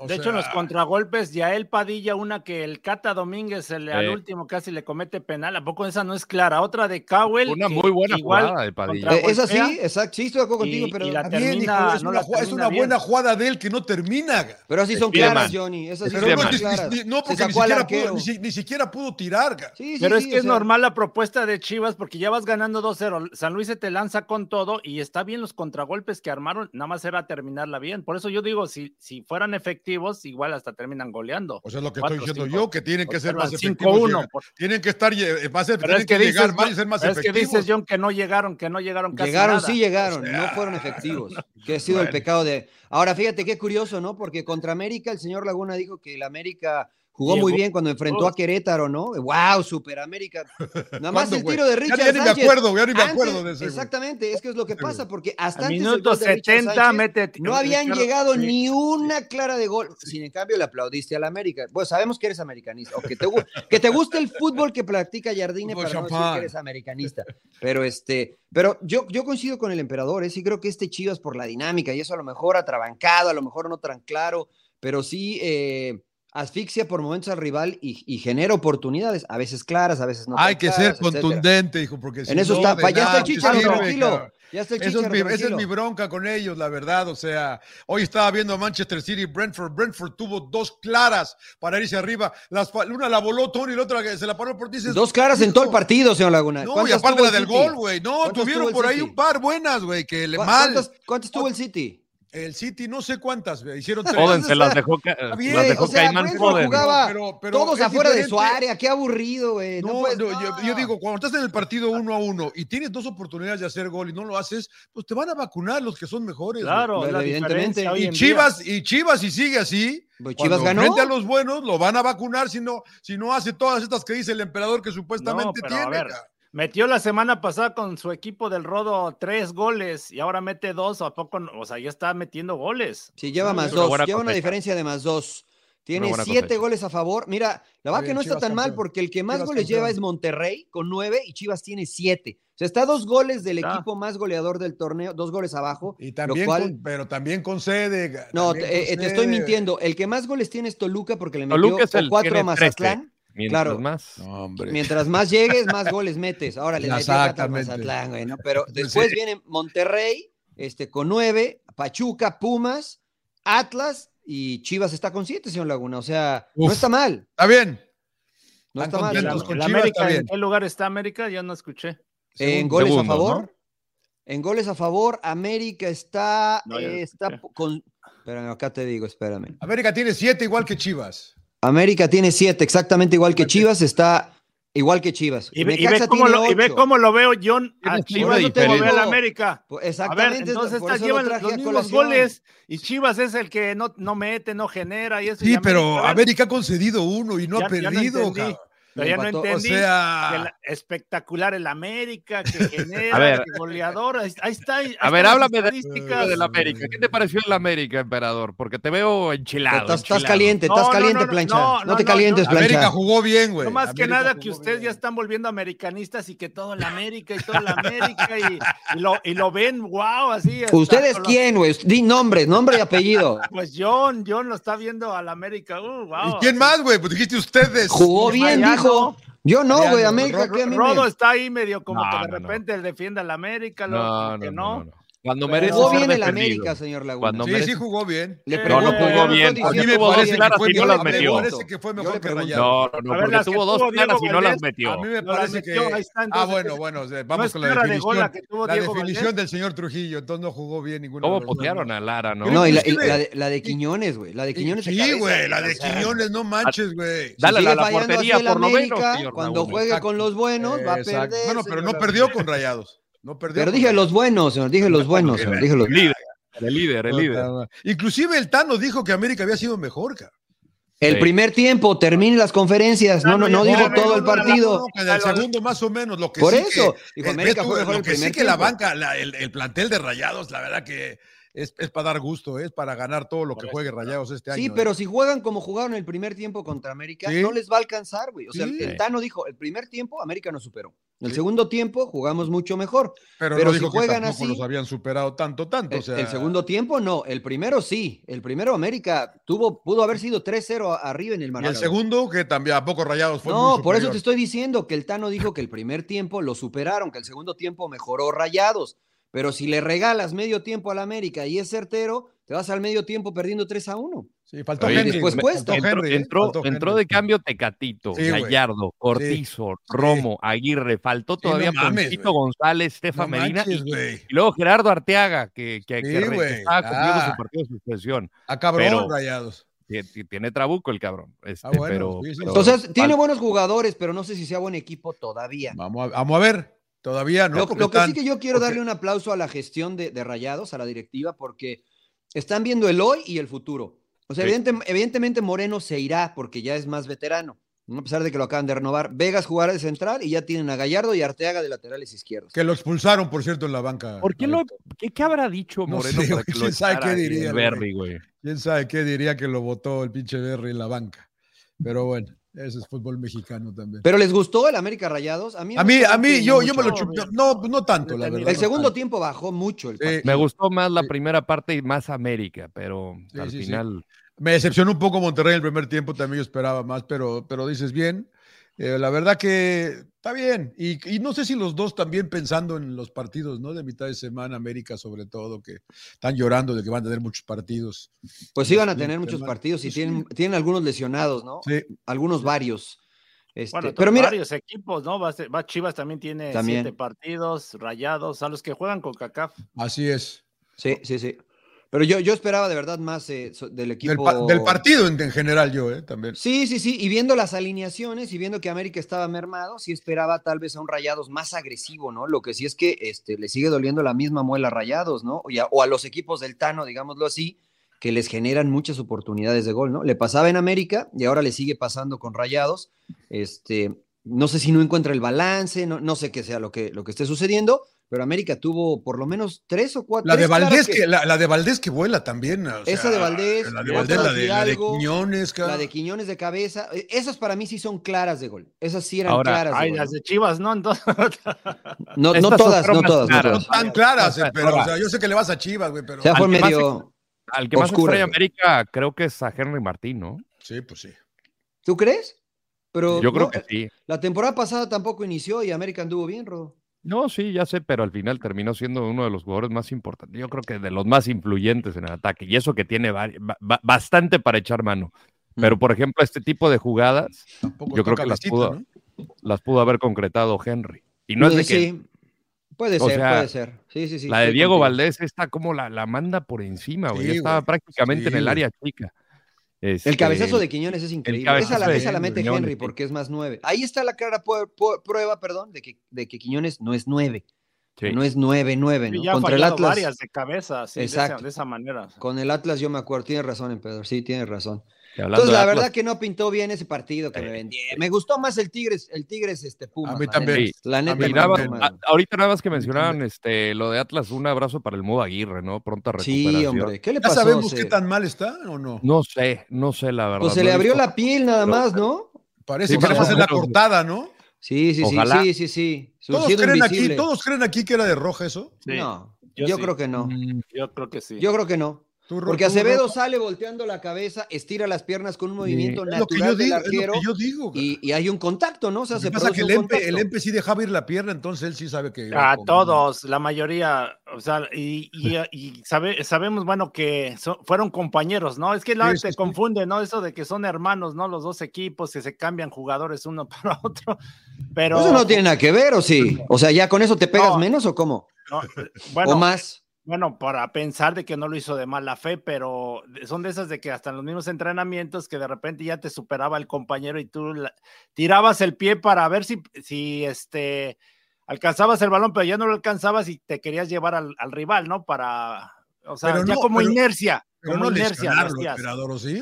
O de hecho, en los contragolpes, Yael Padilla, una que el Cata Domínguez el, al Sí. último casi le comete penal. ¿A poco esa no es clara? Otra de Cowell. Una que muy buena igual jugada de Padilla. Eh, es así, golpea exacto. Sí, estoy de acuerdo contigo, y- pero, y la Está bien, termina- hijo, es, no una, la ju- es termina una bien. buena jugada de él que no termina. pero así son Spiderman. claras, Johnny. Esas sí son muy No, ni- claras. ni- no, porque ni al siquiera, pudo, ni, si- ni siquiera pudo tirar. Sí, sí, Pero sí, es que es sea, normal la propuesta de Chivas porque ya vas ganando 2-0. San Luis se te lanza con todo y está bien los contragolpes que armaron. Nada más era terminarla bien. Por eso yo digo, si, si fueran efectivos, igual hasta terminan goleando. O sea, lo que Cuatro, estoy diciendo cinco. yo, que tienen que ser más efectivos. 5-1, llegar- por- Tienen que estar, eh, más, Pero tienen es que, que llegar más y ser más pero es que efectivos. dices, John, que no llegaron, que no llegaron casi Llegaron, nada. sí llegaron, O sea, no fueron efectivos. Que ha sido el pecado de. Ahora, fíjate qué curioso, ¿no? Porque contra América, el señor Laguna dijo que el América jugó muy bien cuando enfrentó a Querétaro, ¿no? ¡Wow! Super América. Nada más ¿Cuándo, el tiro de Ya- Richard ya ni me Sánchez. acuerdo, ya ni me Antes- acuerdo de ese, güey. Exactamente, es que es lo que pasa, porque hasta antes minuto gol de Richard 70 Sánchez, mete. no habían llegado sí. ni una clara de gol. Sin en cambio, le aplaudiste al América. Pues sabemos que eres americanista, o que te, que te gusta el fútbol que practica Jardine para no decir que eres americanista. Pero este, pero yo, yo coincido con el emperador, ¿eh? sí creo que este Chivas por la dinámica, y eso a lo mejor atrabancado, a lo mejor no tan claro, pero sí eh, asfixia por momentos al rival y, y genera oportunidades, a veces claras, a veces no. Hay que ser etcétera. contundente, hijo, porque si En eso no, está, ya está el Chicharo, tranquilo. Ya está el es mi- esa es tranquilo. mi bronca con ellos, la verdad. O sea, hoy estaba viendo a Manchester City y Brentford. Brentford tuvo dos claras para irse arriba. Las, una la voló Tony y la otra se la paró por dices, Dos claras en todo el partido, señor Laguna. No, y ¿Cuántas aparte la el del City? gol, güey. No, ¿Cuántas tuvo tuvieron por ahí un par buenas, güey, que le ¿Cu- mal. ¿Cuántas, cuántas tuvo el City? El City, no sé cuántas, hicieron tres. Foden se las dejó, bien, las dejó o sea, Caimán Foden. jugaba Pero- pero todos afuera de su área. Qué aburrido, güey. No, No, puedes- no, no. Yo, yo digo, cuando estás en el partido uno a uno y tienes dos oportunidades de hacer gol y no lo haces, pues te van a vacunar los que son mejores. Claro, evidentemente. Y. Chivas, y Chivas, si sigue así, Pues cuando Chivas ganó. frente a los buenos, lo van a vacunar si no, si no hace todas estas que dice el emperador que supuestamente No, pero a tiene. ver, Metió la semana pasada con su equipo del Rodo tres goles y ahora mete dos, ¿a poco? no? O sea, ya está metiendo goles. Sí, lleva más una dos. buena Lleva una diferencia de más dos. Tiene siete cosecha. goles a favor. Mira, la que no está Chivas tan mal porque el que más Chivas goles campeón. lleva es Monterrey con nueve y Chivas tiene siete. O sea, está dos goles del equipo más goleador del torneo, dos goles abajo. Y lo también, cual- con- pero también concede. ca- No, también eh, te estoy mintiendo. El que más goles tiene es Toluca porque le metió Toluca es el- cuatro a Mazatlán. Mientras Claro. más. No. Mientras más llegues, más goles metes. Ahora le. Mazatlán, güey, ¿no? Pero después Sí. viene Monterrey, este, con nueve, Pachuca, Pumas, Atlas y Chivas está con siete, señor Laguna. O sea, no está mal. Está bien. No está mal. El con Chivas, América, está ¿en qué lugar está América? Ya no escuché. En goles a favor. ¿no? En goles a favor, América está, está con. Espérame, acá te digo, espérame. América tiene siete, igual que Chivas. América tiene siete, exactamente igual que Chivas. Está Igual que Chivas. Y, ve, cómo lo, y, ve, cómo lo, veo John a Chivas no tengo ver al América. Pues exactamente. entonces está, llevan los mismos goles y Chivas es el que no, no mete, no genera. Y eso sí, pero América, ha concedido uno y no ha perdido. Pero ya no entendí. O sea... espectacular el América, que genera, a ver, que goleador. Ahí, está. Ahí a ver, háblame de, del América. ¿Qué te pareció el América, emperador? Porque te veo enchilado. Estás, caliente, estás caliente, plancha. No, te calientes, plancha. América jugó bien, güey. No más que nada que ustedes ya están volviendo americanistas y que todo el América y todo el América y, lo, y lo ven, wow, así. ¿Ustedes quién, güey? Di nombre, nombre y apellido. Pues John, John lo está viendo al América. Uh, wow, ¿Y quién más, güey? Pues dijiste ustedes. Jugó bien, dijo. Yo no, güey, América. Rodo está ahí medio como que de repente defiende al América, lo que no. Cuando merece jugó bien el América, señor Laguna. sí, sí jugó bien. Le no, no jugó bien. A mí me parece que fue, no las metió. Me parece que fue mejor que Rayado. No, no, porque tuvo dos claras y no las metió. A mí me parece que... Ah, bueno, bueno, vamos con la definición. La definición del señor Trujillo, entonces no jugó bien ninguno ¿Cómo putearon a Lara, no? No, y la de Quiñones, güey. La de Quiñones Sí, güey, la de Quiñones, no manches, güey. Dale a la portería por lo menos, Cuando juegue con los buenos va a perder. Bueno, pero no perdió con Rayados. No Pero dije los buenos, señor, dije los buenos, señor, dije los líder, el líder, el líder. Inclusive el Tano dijo que América había sido mejor, cara. El primer tiempo, termine las conferencias, no, no, no, dijo todo el partido. el segundo más o menos, lo que Por sí eso, que, dijo América fue mejor el que sí que la banca, el, el, plantel de Rayados, la verdad que es, para dar gusto, es para ganar todo lo que juegue Rayados este año. Sí, pero ¿eh? si juegan como jugaron el primer tiempo contra América, no les va a alcanzar, güey. O sea, el Tano dijo, el primer tiempo América nos superó. El segundo tiempo jugamos mucho mejor. Pero, no si juegan así, los habían superado tanto, tanto. El, el, segundo tiempo no, el primero sí. El primero América tuvo, pudo haber sido 3-0 arriba en el Maradona. Y el segundo, que también a poco Rayados fue No, por eso te estoy diciendo que el Tano dijo que el primer tiempo lo superaron, que el segundo tiempo mejoró Rayados. Pero si le regalas medio tiempo al América y es certero, te vas al medio tiempo perdiendo 3 a 1. Sí, faltó Henry. Después puesto. Entró, entró, de cambio Tecatito, Gallardo, Cortizo, Romo, Aguirre. Faltó todavía no González, Estefa Medina y, luego Gerardo Arteaga, que, que, que estaba cumpliendo su partido de suspensión. A cabrón, rayados. Tiene trabuco el cabrón. Este, ah, bueno, pero, Entonces, tiene buenos jugadores, pero no sé si sea buen equipo todavía. Vamos a, vamos a ver. Todavía no. Lo, que sí que yo quiero darle un aplauso a la gestión de, Rayados, a la directiva, porque están viendo el hoy y el futuro. O sea, evidentemente Moreno se irá porque ya es más veterano, a pesar de que lo acaban de renovar. Vegas jugará de central y ya tienen a Gallardo y Arteaga de laterales izquierdos. Que lo expulsaron, por cierto, en la banca. ¿Por qué, lo, qué, habrá dicho Moreno? ¿Quién sabe qué diría? ¿Quién sabe qué diría que lo votó el pinche Berry en la banca? Pero bueno. Ese es fútbol mexicano también. ¿Pero les gustó el América Rayados? A mí, a mí, a mí yo, yo me lo chupé. No, no tanto, la verdad. El segundo tiempo bajó mucho. El me gustó más la primera parte y más América, pero al final. Me decepcionó un poco Monterrey el primer tiempo, también yo esperaba más, pero, pero dices bien. Eh, la verdad que está bien. Y, no sé si los dos también pensando en los partidos, ¿no? De mitad de semana, América sobre todo, que están llorando de que van a tener muchos partidos. Pues sí van a tener muchos partidos y tienen, tienen algunos lesionados, ¿no? Sí. Algunos varios. Este, pero mira, varios equipos, ¿no? Va, Chivas también tiene siete partidos, rayados, a los que juegan con CACAF. Así es. Sí, sí, sí. Pero yo, yo esperaba de verdad más eh, del equipo. Del, partido en, general, yo, ¿eh? También. Sí, sí, sí. Y viendo las alineaciones y viendo que América estaba mermado, sí esperaba tal vez a un Rayados más agresivo, ¿no? Lo que sí es que este, le sigue doliendo la misma muela a Rayados, ¿no? o a los equipos del Tano, digámoslo así, que les generan muchas oportunidades de gol, ¿no? Le pasaba en América y ahora le sigue pasando con Rayados. Este, no sé si no encuentra el balance, no, no sé qué sea lo que, lo que esté sucediendo, pero América tuvo por lo menos tres o cuatro. La de Valdés que, la, de Valdés que vuela también. esa de Valdés, la de Valdés, la de, Quiñones, la de Quiñones de cabeza. E, esas para mí sí son claras de gol. Esas sí eran claras. Ay, las de Chivas, ¿no? Entonces... no, no todas, no todas, no tan claras, eh, pero o sea, yo sé que le vas a Chivas, güey, pero. O sea, fue medio. al que más extraña América, creo que es a Henry Martín, ¿no? Sí, pues sí. ¿Tú crees? Pero yo creo que sí. La temporada pasada tampoco inició y América anduvo bien, Rodo. No, sí, ya sé, pero al final terminó siendo uno de los jugadores más importantes. Yo creo que de los más influyentes en el ataque. Y eso que tiene bastante para echar mano. Pero, por ejemplo, este tipo de jugadas, yo creo que las pudo, las pudo haber concretado Henry. Y no es de que Puede ser, puede ser. Sí, sí, sí. La de Diego Valdés está como la, la manda por encima, güey. estaba prácticamente en el área chica. El este, cabezazo de Quiñones es increíble. Esa la, esa la mete Henry porque es más nueve. Ahí está la clara prueba, perdón, de que, de que Quiñones no es nueve. No es nueve, nueve, ¿no? Contra el Atlas. varias de cabeza, Exacto. De, esa, manera. Con el Atlas yo me acuerdo, tienes razón, Pedro, sí, tienes razón. Entonces, la verdad que no pintó bien ese partido que me vendí. Me gustó más el Tigres, el Tigres este Puma. A mí también. La neta. ahorita nada más que mencionaban este, lo de Atlas, un abrazo para el Modo Aguirre, ¿no? Pronta recuperación. Sí, hombre. ¿Qué le pasó? ¿Ya sabemos qué tan mal está o no? No sé, no sé la verdad. Pues se le abrió la piel nada más, ¿no? Parece que a la cortada, ¿no? Sí, sí, sí, sí, sí, ¿Todos creen, aquí, ¿Todos creen aquí que era de roja eso? No, yo, creo que no. Mm, yo creo que sí. Yo creo que no. Porque Acevedo sale volteando la cabeza, estira las piernas con un movimiento natural del arquero. yo digo. Y, hay un contacto, ¿no? O sea, se pasa que el Empe, el Empe, sí dejaba ir la pierna, entonces él sí sabe que. A todos, la mayoría, o sea, y, y sabe, sabemos, bueno, que fueron compañeros, ¿no? Es que la se confunde, ¿no? Eso de que son hermanos, ¿no? Los dos equipos, que se cambian jugadores uno para otro. Pero. Eso no tiene nada que ver, ¿o sí? O sea, ¿ya con eso te pegas menos o cómo? No, eh, bueno, ¿O más? Bueno, para pensar de que no lo hizo de mala fe, pero son de esas de que hasta en los mismos entrenamientos que de repente ya te superaba el compañero y tú tirabas el pie para ver si, si este, alcanzabas el balón, pero ya no lo alcanzabas y te querías llevar al, rival, ¿no? Para, o sea, ya como inercia. Pero como no inercia.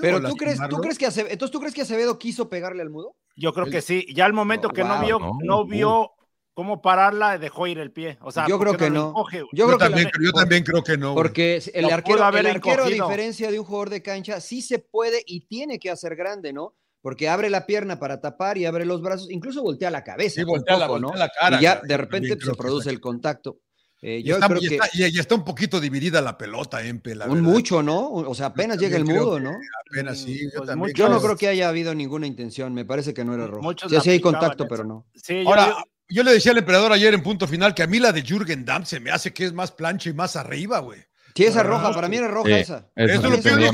Pero tú crees, tú crees que Acevedo, entonces tú crees que Acevedo quiso pegarle al mudo? Yo creo que sí. Ya al momento que no vio, no, vio cómo pararla, dejó ir el pie. O sea, yo creo que no. Yo, también, yo también creo que no. Porque el arquero, el arquero, a diferencia de un jugador de cancha, sí se puede y tiene que hacer grande, ¿no? Porque abre la pierna para tapar y abre los brazos, incluso voltea la cabeza. Sí, voltea, la, ¿no? la cara. Y ya de repente se produce el contacto. Eh, yo está, creo que... y, está, un poquito dividida la pelota, Empe, la un mucho, ¿no? O sea, apenas llega el mudo, ¿no? Apenas sí. Yo, pues yo, no creo que haya habido ninguna intención, me parece que no era rojo. Ya sí hay contacto, pero no. Sí, Ahora, yo le decía al emperador ayer en punto final que a mí la de Jürgen Damm se me hace que es más plancha y más arriba, güey. Sí, esa roja, para mí era roja esa. Eso es lo que yo dije.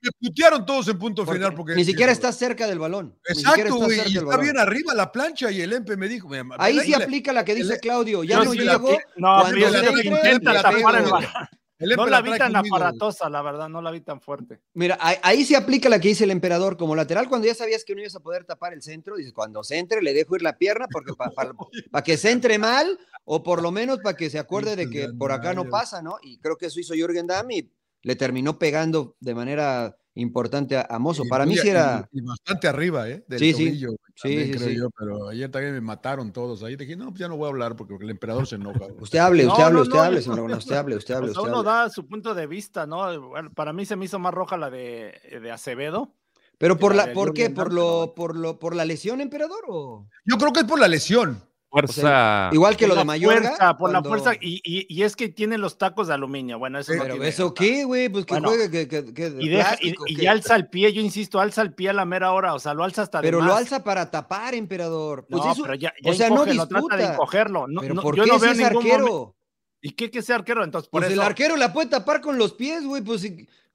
Me, putearon todos en punto final. Porque, ni siquiera está cerca del balón. Exacto, güey. Y está bien arriba la plancha y el Empe me dijo. Ahí sí aplica la que dice Claudio. Ya no llegó. No, cuando se intenta tapar el balón no la vi tan aparatosa, la verdad, no la vi tan fuerte. Mira, ahí, se aplica la que dice el emperador como lateral cuando ya sabías que no ibas a poder tapar el centro. Dices, cuando se entre, le dejo ir la pierna porque para que se entre mal o por lo menos para que se acuerde de que por acá no pasa, ¿no? Y creo que eso hizo Jürgen Damm y le terminó pegando de manera importante a, Mozo. Para mí sí era. Y, bastante arriba, ¿eh? Del sí, tobillo, sí. sí, creo yo, pero ayer también me mataron todos. Ahí dije, no, pues ya no voy a hablar porque el emperador se enoja. Usted hable, usted hable, usted hable, usted hable, usted hable, usted hable. uno da su punto de vista, ¿no? para mí se me hizo más roja la de, de Acevedo. Pero por la, ¿por qué? ¿Por lo, por lo, por la lesión, emperador? O? Yo creo que es por la lesión fuerza. igual que lo de Mayorga. por la fuerza, y, y, y, es que tiene los tacos de aluminio. Bueno, eso Pero ¿Eso qué, güey? Pues que juegue, que, que, que y, deja, y, alza el pie, yo insisto, alza el pie a la mera hora, o sea, lo alza hasta Pero lo alza para tapar, emperador. Pues no, pero ya, ya o sea, no disputa. trata de encogerlo. No, ¿Pero por yo qué no veo es arquero? ¿Y qué que sea arquero? Entonces, por pues eso. el arquero la puede tapar con los pies, güey. Pues,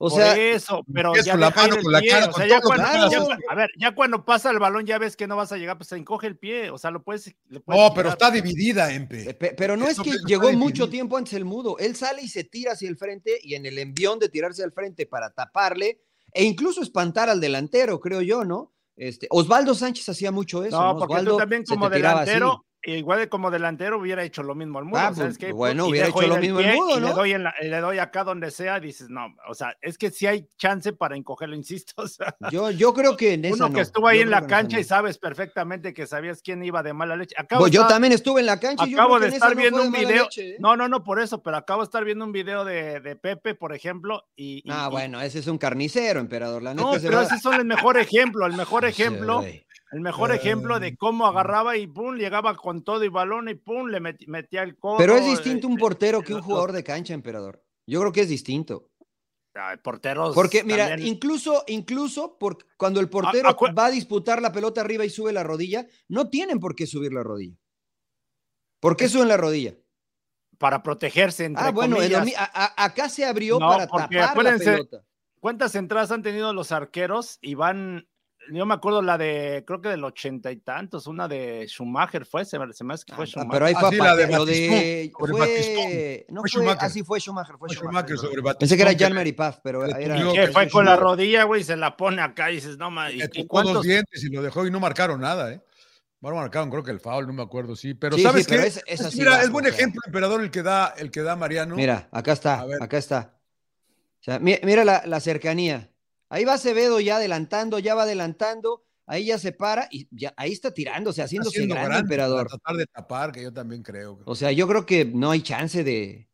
o sea. eso, pero ya la mano, con la cara, o sea, ya cuando, a ver, ya cuando pasa el balón, ya ves que no vas a llegar, pues se encoge el pie. O sea, lo puedes. no, pero está dividida, Empe. Pero no es que llegó mucho tiempo antes el mudo. Él sale y se tira hacia el frente y en el envión de tirarse al frente para taparle e incluso espantar al delantero, creo yo, ¿no? Este, Osvaldo Sánchez hacía mucho eso. No, porque tú también como delantero igual como delantero hubiera hecho lo mismo al mundo. Ah, pues, bueno, hubiera hecho lo mismo al mundo, ¿no? Le doy, le doy acá donde sea, dices, no, o sea, es que si hay chance para encogerlo, insisto. yo, yo creo que en Uno que estuvo ahí en la cancha y sabes perfectamente que sabías quién iba de mala leche. Acabo yo también estuve en la cancha. y Acabo de estar viendo un video. ¿eh? No, no, no, por eso, pero acabo de estar viendo un video de, de Pepe, por ejemplo. Y, ah, bueno, ese es un carnicero, emperador. La no, pero ese es el mejor ejemplo, el mejor ejemplo. El mejor ejemplo de cómo agarraba y pum, llegaba con todo y balón y pum, le metía el codo. Pero es distinto un portero que un jugador de cancha, emperador. Yo creo que es distinto. porteros. Porque, mira, incluso, incluso por, cuando el portero va a disputar la pelota arriba y sube la rodilla, no tienen por qué subir la rodilla. ¿Por qué suben la rodilla? Para protegerse. Entre ah, bueno, acá se abrió para tapar la pelota. ¿Cuántas entradas han tenido los arqueros y van yo me acuerdo la de, creo que del ochenta y tantos, una de Schumacher fue, se, me, hace que fue ah, Schumacher. Pero ahí fue ah, la de, lo de fue, no fue, Schumacher. así fue Schumacher, fue, Schumacher. sobre Pensé que era Jean-Marie Paf, pero era... fue con la rodilla, güey, se la pone acá y dices, no, mames. ¿y, cuántos dientes y lo dejó y no marcaron nada, ¿eh? Bueno, marcaron, creo que el foul, no me acuerdo, sí. Pero ¿sabes qué? Es, mira, es buen ejemplo, emperador, el que da, el que da Mariano. Mira, acá está, acá está. O sea, mira, la, la, cercanía. Ahí va Acevedo ya adelantando, ya va adelantando, ahí ya se para y ya ahí está tirándose, haciéndose haciendo grande, emperador. Para tratar de tapar, que yo también creo. O sea, yo creo que no hay chance de.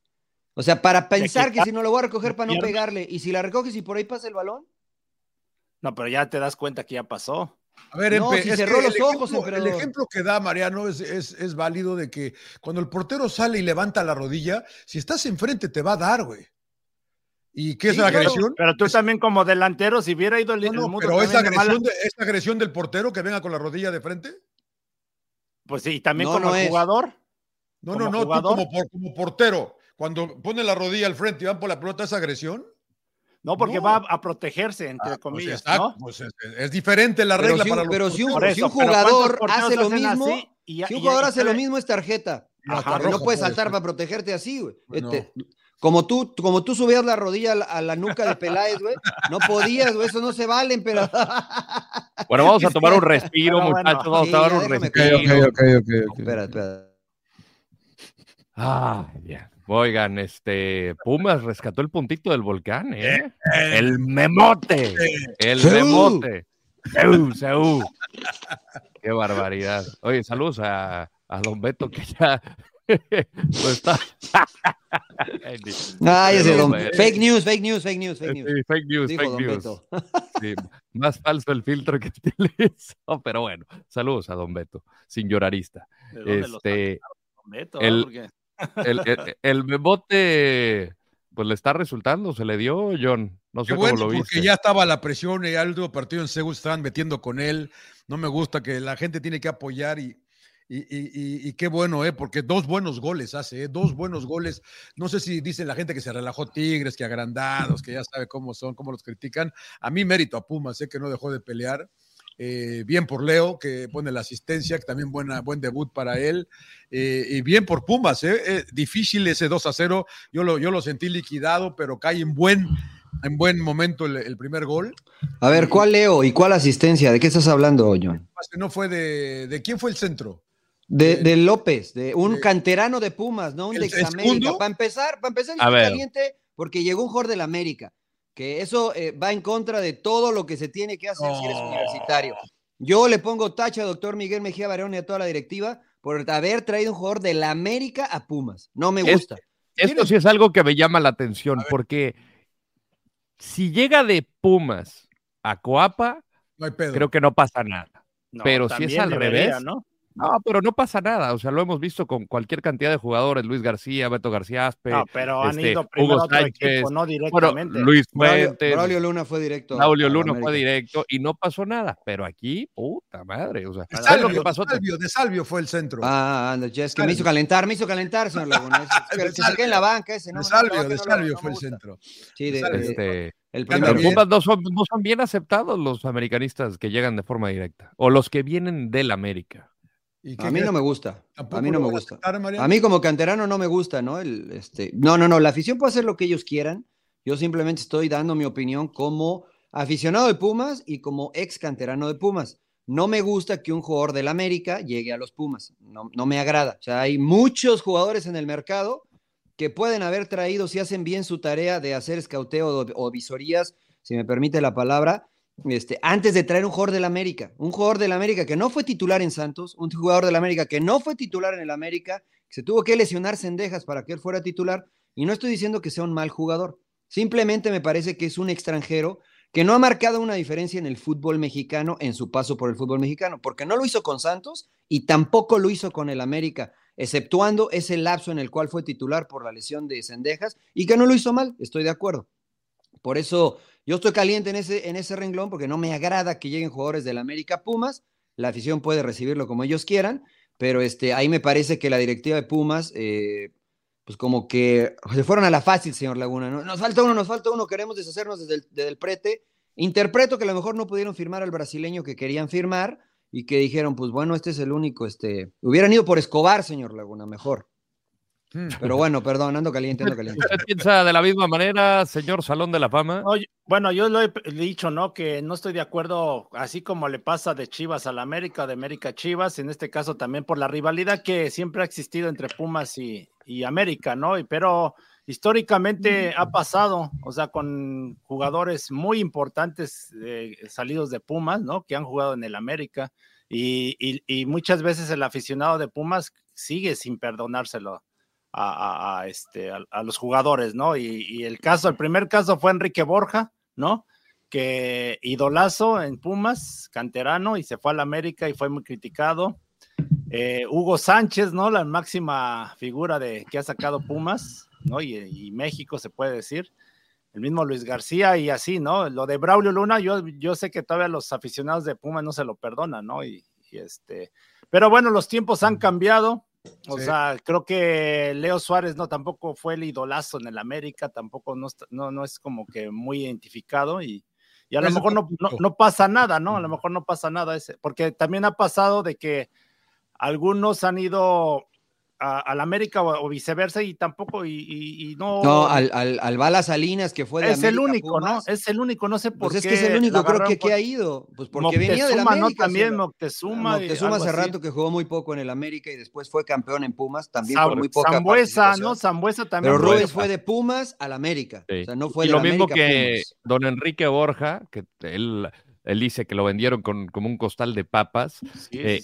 O sea, para pensar que si no lo voy a recoger para no pegarle, y si la recoges y por ahí pasa el balón. No, pero ya te das cuenta que ya pasó. A ver, no, si cerró los ojos, ejemplo, el ejemplo que da Mariano es, es, válido de que cuando el portero sale y levanta la rodilla, si estás enfrente te va a dar, güey. ¿Y qué es la agresión? Pero tú también como delantero, si hubiera ido el, no, no, Pero esa agresión, de, agresión del portero que venga con la rodilla de frente. Pues sí, también como jugador. No, no, no, tú como, como portero, cuando pone la rodilla al frente y van por la pelota, ¿es agresión? No, porque va a protegerse, entre ah, pues comillas. ¿no? Pues es, diferente la regla para los Pero si un, jugador hace lo mismo, si un jugador hace lo mismo es tarjeta. no puedes saltar para protegerte así, güey. Este, como tú, como tú subías la rodilla a la, nuca de Peláez, güey, no podías, güey, eso no se valen, pero. Bueno, vamos a tomar un respiro, muchachos, vamos a tomar un respiro. Ok, ok, ok. Espera, espera. Ah, ya. Oigan, este Pumas rescató el puntito del volcán, ¿eh? eh, eh. el memote, el memote. Qué barbaridad. Oye, saludos a, a Don Beto que ya está. Ay, ese don... Fake news, fake news, fake news, fake news. Sí, fake news, fake news. Sí, más falso el filtro que utilizó, pero bueno, saludos a Don Beto, sin llorarista. Este, don Beto, el, el, el, Mebote, pues le está resultando, se le dio, John. No sé cómo lo viste. Porque ya estaba la presión y al último partido en Seúl estaban metiendo con él. No me gusta que la gente tiene que apoyar y, y, qué bueno, ¿eh? porque dos buenos goles hace, ¿eh? dos buenos goles. No sé si dice la gente que se relajó Tigres, que agrandados, que ya sabe cómo son, cómo los critican. A mí mérito a Pumas, sé ¿eh? que no dejó de pelear. Eh, bien por Leo, que pone la asistencia, que también buena, buen debut para él. Eh, y bien por Pumas, eh, difícil ese 2 a 0. Yo lo, yo lo sentí liquidado, pero cae en buen, en buen momento el, primer gol. A ver, ¿cuál Leo y cuál asistencia? ¿De qué estás hablando, John? No fue de, de quién fue el centro. De, López, de un canterano de Pumas, no un de América. Para empezar, para empezar, caliente porque llegó un jugador del América que eso eh, va en contra de todo lo que se tiene que hacer si eres universitario. Yo le pongo tacha a doctor Miguel Mejía Barón y a toda la directiva por haber traído un jugador de la América a Pumas. No me gusta. esto sí es algo que me llama la atención, porque si llega de Pumas a Coapa, creo que no pasa nada. Pero si es al revés, ¿no? No, pero no pasa nada. O sea, lo hemos visto con cualquier cantidad de jugadores. Luis García, Beto García Aspe. No, pero han este, ido primero Hugo otro equipo, no directamente. Luis Fuentes. Braulio Luna fue directo. Braulio Luna fue directo y no pasó nada. Pero aquí, puta madre. O sea, ¿sabes lo que pasó? De Salvio, de Salvio fue el centro. Ah, es que me hizo calentar, me hizo calentar, señor Laguna. que se quede en la banca ese, ¿no? De Salvio, de Salvio fue el centro. Sí, de, este, el primer no son, no son bien aceptados los americanistas que llegan de forma directa. O los que vienen del América a mí no me gusta. A mí no me gusta. A mí como canterano no me gusta, ¿no? El, este, no, no, no. La afición puede hacer lo que ellos quieran. Yo simplemente estoy dando mi opinión como aficionado de Pumas y como ex canterano de Pumas. No me gusta que un jugador del América llegue a los Pumas. No, no me agrada. O sea, hay muchos jugadores en el mercado que pueden haber traído, si hacen bien su tarea de hacer escauteo o visorías, si me permite la palabra, este, antes de traer un jugador del América, un jugador del América que no fue titular en Santos, un jugador del América que no fue titular en el América, que se tuvo que lesionar Cendejas para que él fuera titular, y no estoy diciendo que sea un mal jugador, simplemente me parece que es un extranjero que no ha marcado una diferencia en el fútbol mexicano en su paso por el fútbol mexicano, porque no lo hizo con Santos y tampoco lo hizo con el América, exceptuando ese lapso en el cual fue titular por la lesión de Cendejas y que no lo hizo mal, estoy de acuerdo. Por eso yo estoy caliente en ese, en ese renglón porque no me agrada que lleguen jugadores del América Pumas. La afición puede recibirlo como ellos quieran, pero este, ahí me parece que la directiva de Pumas, eh, pues como que se fueron a la fácil, señor Laguna. Nos falta uno, nos falta uno, queremos deshacernos desde el, prete Interpreto que a lo mejor no pudieron firmar al brasileño que querían firmar y que dijeron, pues bueno, este es el único, este, hubieran ido por Escobar, señor Laguna, mejor. Hmm. Pero bueno, perdón, ando caliente, ando caliente. ¿Usted piensa de la misma manera, señor Salón de la Fama? bueno, yo lo he dicho, ¿no? Que no estoy de acuerdo, así como le pasa de Chivas a la América, de América a Chivas, en este caso también por la rivalidad que siempre ha existido entre Pumas y, y América, ¿no? Pero históricamente ha pasado, o sea, con jugadores muy importantes eh, salidos de Pumas, ¿no? Que han jugado en el América y, muchas veces el aficionado de Pumas sigue sin perdonárselo a, este, a, los jugadores, ¿no? Y, el caso, el primer caso fue Enrique Borja, ¿no? Que idolazo en Pumas, canterano, y se fue al América y fue muy criticado. Eh, Hugo Sánchez, ¿no? La máxima figura de que ha sacado Pumas, ¿no? Y, México se puede decir. El mismo Luis García y así, ¿no? Lo de Braulio Luna, yo, yo sé que todavía los aficionados de Pumas no se lo perdonan, ¿no? Y, este, pero bueno, los tiempos han cambiado. O sea, creo que Leo Suárez no tampoco fue el idolazo en el América, tampoco no, no, no es como que muy identificado y, y a lo mejor no, no, pasa nada, ¿no? A lo mejor no pasa nada ese, porque también ha pasado de que algunos han ido al América o, viceversa y tampoco y, no no al, al, al, Bala Salinas que fue de es el único no es el único no sé por pues qué es que es el único creo que, que, ha ido pues porque venía de la América ¿no? también Moctezuma Moctezuma hace rato que jugó muy poco en el América y después fue campeón en Pumas también por muy poca Zambuesa no Zambuesa también pero Rubens fue de Pumas al América o sea no fue de y lo mismo que don Enrique Borja que él él dice que lo vendieron con como un costal de papas. Eh,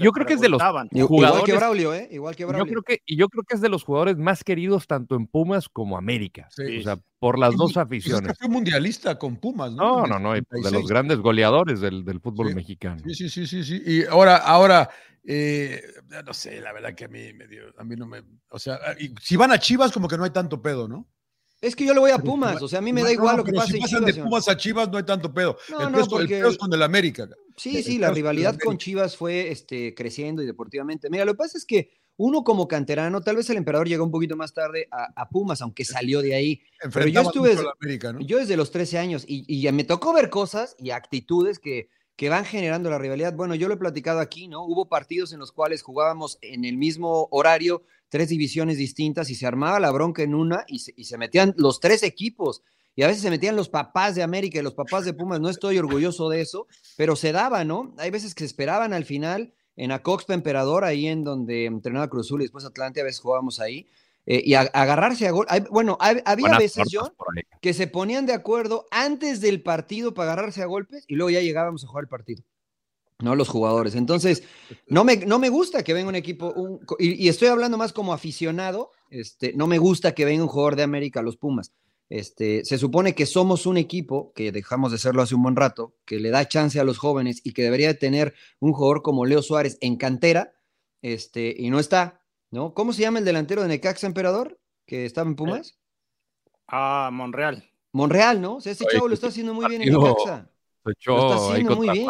yo creo que es de los jugadores. Igual que Braulio, ¿eh? Igual que Braulio. Yo creo que, y yo creo que es de los jugadores más queridos tanto en Pumas como América. O sea, por las dos aficiones. Es fue mundialista con Pumas, ¿no? No, no, no. De los grandes goleadores del, del fútbol mexicano. Sí, sí, sí, sí, sí. Y ahora, ahora, eh, no sé, la verdad que a mí me dio, a mí no me, o sea, si van a Chivas como que no hay tanto pedo, ¿no? Es que yo le voy a Pumas, o sea, a mí me da igual lo que pase. Si pasan de Pumas a Chivas no hay tanto pedo. el, pedo, porque... es con el América. Sí, sí, la rivalidad con Chivas fue este, creciendo y deportivamente. Mira, lo que pasa es que uno como canterano, tal vez el emperador llegó un poquito más tarde a, Pumas, aunque salió de ahí. Pero yo estuve, desde, América, ¿no? yo desde los 13 años y, y me tocó ver cosas y actitudes que, que van generando la rivalidad. Bueno, yo lo he platicado aquí, ¿no? Hubo partidos en los cuales jugábamos en el mismo horario, tres divisiones distintas y se armaba la bronca en una y se, metían los tres equipos. Y a veces se metían los papás de América y los papás de Pumas. No estoy orgulloso de eso, pero se daba, ¿no? Hay veces que se esperaban al final en Acoxpa Emperador, ahí en donde entrenaba Cruzul y después Atlante, a veces jugábamos ahí. Eh, y agarrarse a gol. bueno, había veces, John, que se ponían de acuerdo antes del partido para agarrarse a golpes y luego ya llegábamos a jugar el partido. No los jugadores. Entonces, no me, no me gusta que venga un equipo, y, estoy hablando más como aficionado, este, no me gusta que venga un jugador de América a los Pumas. Este, se supone que somos un equipo, que dejamos de serlo hace un buen rato, que le da chance a los jóvenes y que debería tener un jugador como Leo Suárez en cantera, este, y no está, ¿no? ¿Cómo se llama el delantero de Necaxa Emperador, que estaba en Pumas? Ah, Monreal. Monreal, ¿no? O sea, ese chavo lo está haciendo muy bien en Necaxa. Lo está haciendo muy bien.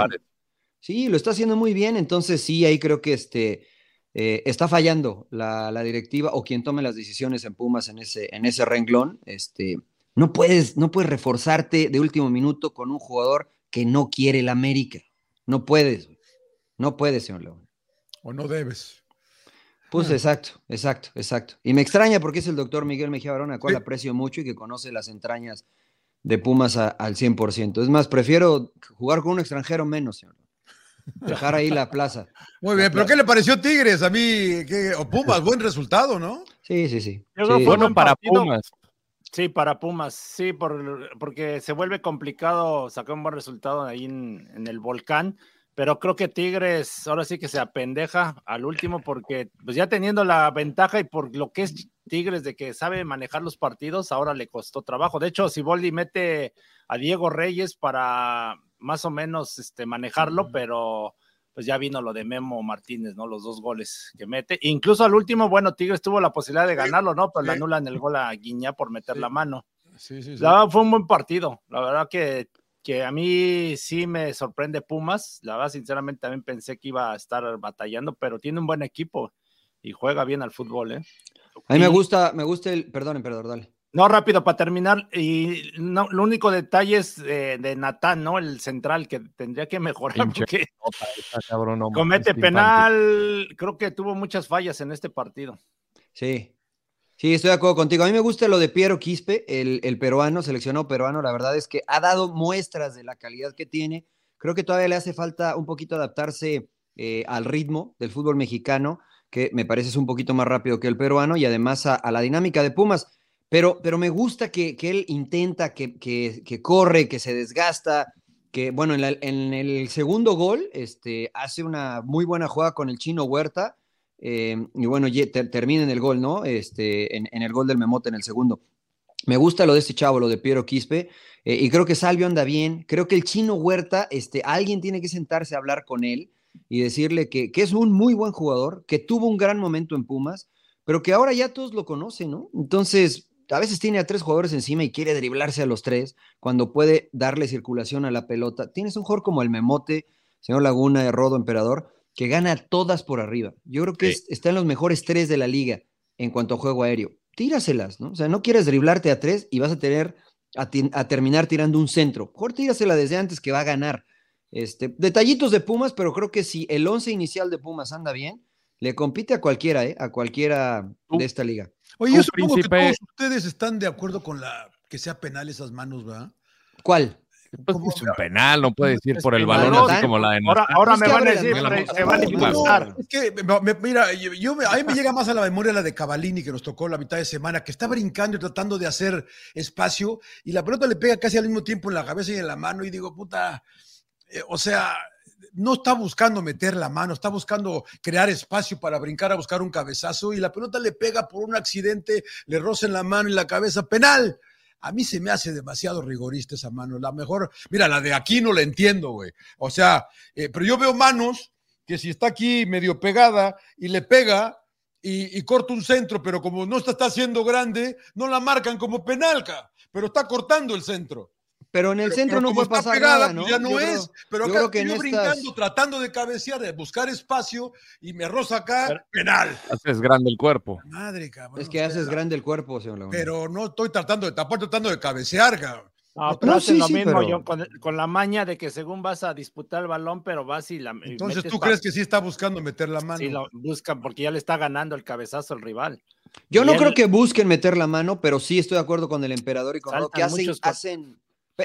Sí, lo está haciendo muy bien, entonces sí, ahí creo que este, eh, está fallando la, directiva o quien tome las decisiones en Pumas en ese, en ese renglón. Este, no, puedes, no puedes reforzarte de último minuto con un jugador que no quiere el América. No puedes, no puedes, señor León. O no debes. Pues exacto, exacto, exacto. Y me extraña porque es el doctor Miguel Mejía Barón, a cual aprecio mucho y que conoce las entrañas de Pumas al 100%. Es más, prefiero jugar con un extranjero menos, señor. Dejar ahí la plaza. Muy bien, pero ¿qué le pareció Tigres? A mí, o Pumas, buen resultado, ¿no? Sí, sí, sí. Bueno para Pumas. Sí, para Pumas, sí, porque se vuelve complicado sacar un buen resultado ahí en, el volcán, pero creo que Tigres ahora sí que se apendeja al último porque pues ya teniendo la ventaja y por lo que es Tigres de que sabe manejar los partidos, ahora le costó trabajo. De hecho, si Boldi mete a Diego Reyes para más o menos este, manejarlo, pero pues ya vino lo de Memo Martínez, ¿no? Los dos goles que mete. Incluso al último, bueno, Tigres tuvo la posibilidad de ganarlo, ¿no? Pero le anulan el gol a Guiña por meter la mano. Sí, sí, la verdad, fue un buen partido. La verdad que, que a mí sí me sorprende Pumas. La verdad, sinceramente, también pensé que iba a estar batallando, pero tiene un buen equipo y juega bien al fútbol, ¿eh? A mí me gusta, me gusta el, perdón, perdón, dale. No, rápido, para terminar, y no, lo único detalle es de, de Natán, ¿no? El central que tendría que mejorar porque comete penal, creo que tuvo muchas fallas en este partido. Sí, Sí, estoy de acuerdo contigo. A mí me gusta lo de Piero Quispe, el, el, peruano, seleccionado peruano. La verdad es que ha dado muestras de la calidad que tiene. Creo que todavía le hace falta un poquito adaptarse eh, al ritmo del fútbol mexicano, que me parece es un poquito más rápido que el peruano y además a, la dinámica de Pumas. Pero, pero me gusta que, que él intenta, que, que, que, corre, que se desgasta, que bueno, en, en, el segundo gol este, hace una muy buena jugada con el chino Huerta eh, y bueno, termina en el gol, ¿no? Este, en, el gol del Memote en el segundo. Me gusta lo de este chavo, lo de Piero Quispe, eh, y creo que Salvio anda bien. Creo que el chino Huerta, este, alguien tiene que sentarse a hablar con él y decirle que, que, es un muy buen jugador, que tuvo un gran momento en Pumas, pero que ahora ya todos lo conocen, ¿no? Entonces, a veces tiene a tres jugadores encima y quiere driblarse a los tres cuando puede darle circulación a la pelota. Tienes un jugador como el Memote, señor Laguna, Rodo, Emperador, que gana todas por arriba. Yo creo que está en los mejores tres de la liga en cuanto a juego aéreo. Tíraselas, ¿no? O sea, no quieres driblarte a tres y vas a tener a, terminar tirando un centro. Mejor tírasela desde antes que va a ganar. Este, detallitos de Pumas, pero creo que si el once inicial de Pumas anda bien, le compite a cualquiera, ¿eh? A cualquiera de esta liga. Oye, yo supongo que todos ustedes están de acuerdo con la que sea penal esas manos, ¿verdad? ¿Cuál? Pues es un penal, no puede decir por el balón así como la de Ahora, ahora me van a decir, se van a Es que, mira, yo, a mí me llega más a la memoria la de Cavalini que nos tocó la mitad de semana, que está brincando y tratando de hacer espacio y la pelota le pega casi al mismo tiempo en la cabeza y en la mano y digo, puta, eh, o sea, no está buscando meter la mano, está buscando crear espacio para brincar a buscar un cabezazo y la pelota le pega por un accidente, le roza en la mano y la cabeza, penal. A mí se me hace demasiado rigorista esa mano. La mejor, mira, la de aquí no la entiendo, güey. O sea, eh, pero yo veo manos que si está aquí medio pegada y le pega y, corta un centro, pero como no está, está haciendo grande, no la marcan como penalca, pero está cortando el centro. Pero en el centro no puede pasar nada, ¿no? Ya no es, pero acá que yo brincando, tratando de cabecear, de buscar espacio y me roza acá, penal. Haces grande el cuerpo. Madre, cabrón. Es que haces grande el cuerpo, señor Laguna. Pero no estoy tratando de tapar, tratando de cabecear, cabrón. No, pero hacen lo mismo yo con, la maña de que según vas a disputar el balón, pero vas y la. Entonces, ¿tú crees que sí está buscando meter la mano? Sí, lo buscan porque ya le está ganando el cabezazo al rival. Yo no creo que busquen meter la mano, pero sí estoy de acuerdo con el emperador y con lo que hacen, hacen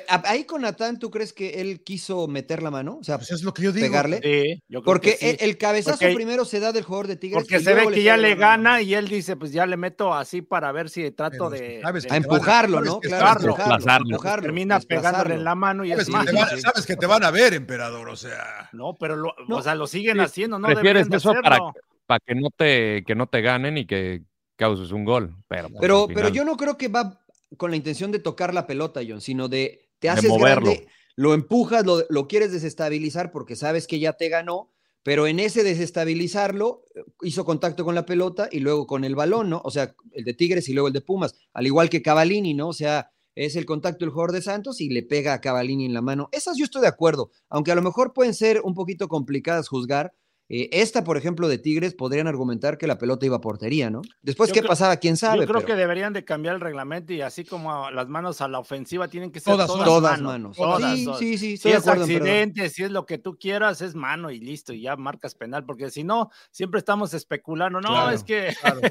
Ahí con Natán, ¿tú crees que él quiso meter la mano? O sea, pues es lo que yo digo. Pegarle. Sí, yo creo porque que el cabezazo primero se da del jugador de Tigres. Porque se ve que ya le gana y él dice, pues ya le meto así para ver si trato de, a empujarlo, ¿no? Claro, empujarlo, Termina pegándole en la mano y sabes, es que van, sabes que te van a ver, emperador, o sea. No, pero lo, o sea, lo siguen haciendo, ¿no? Prefieres eso para, para que no te que no te ganen y que causes un gol, pero pues, pero, pero yo no creo que va con la intención de tocar la pelota, John, sino de te haces grande, lo empujas, lo, quieres desestabilizar porque sabes que ya te ganó, pero en ese desestabilizarlo eh, hizo contacto con la pelota y luego con el balón, ¿no? O sea, el de Tigres y luego el de Pumas, al igual que Cavalini, ¿no? O sea, es el contacto del jugador de Santos y le pega a Cavalini en la mano. Esas yo estoy de acuerdo, aunque a lo mejor pueden ser un poquito complicadas juzgar, eh, esta, por ejemplo, de Tigres, podrían argumentar que la pelota iba a portería, ¿no? Después, ¿qué pasaba? ¿Quién sabe? Yo creo que deberían de cambiar el reglamento y así como las manos a la ofensiva tienen que ser todas, todas, manos. sí, sí, sí, si es accidente, si es lo que tú quieras, es mano y listo, y ya marcas penal, porque si no, siempre estamos especulando. No, es que. Claro.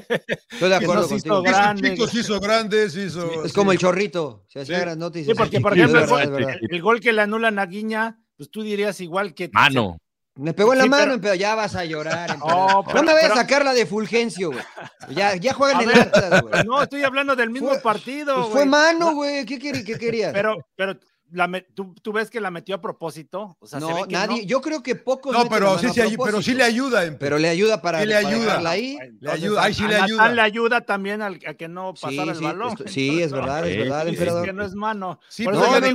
Estoy de acuerdo que Hizo grande. se hizo grandes, hizo. es como el chorrito, se hacía sí. noticias. Sí, porque, por ejemplo, el, gol que le anulan a Guiña, pues tú dirías igual que. Mano. Me pegó en la mano, pero... ya vas a llorar. no, me vayas a sacar la de Fulgencio, güey. Ya, ya juegan en el Atlas, güey. No, estoy hablando del mismo partido, pues fue mano, güey. ¿Qué, qué querías? Pero, pero ¿tú, ves que la metió a propósito? O sea, no, nadie. Yo creo que pocos. No, pero sí, sí, pero sí le ayuda. Pero le ayuda para, le ayuda. ahí. Le ayuda. Ahí sí le ayuda. le ayuda también al, a que no pasara el balón. sí, es verdad, es verdad, emperador. Es que no es mano. Sí, pero la de,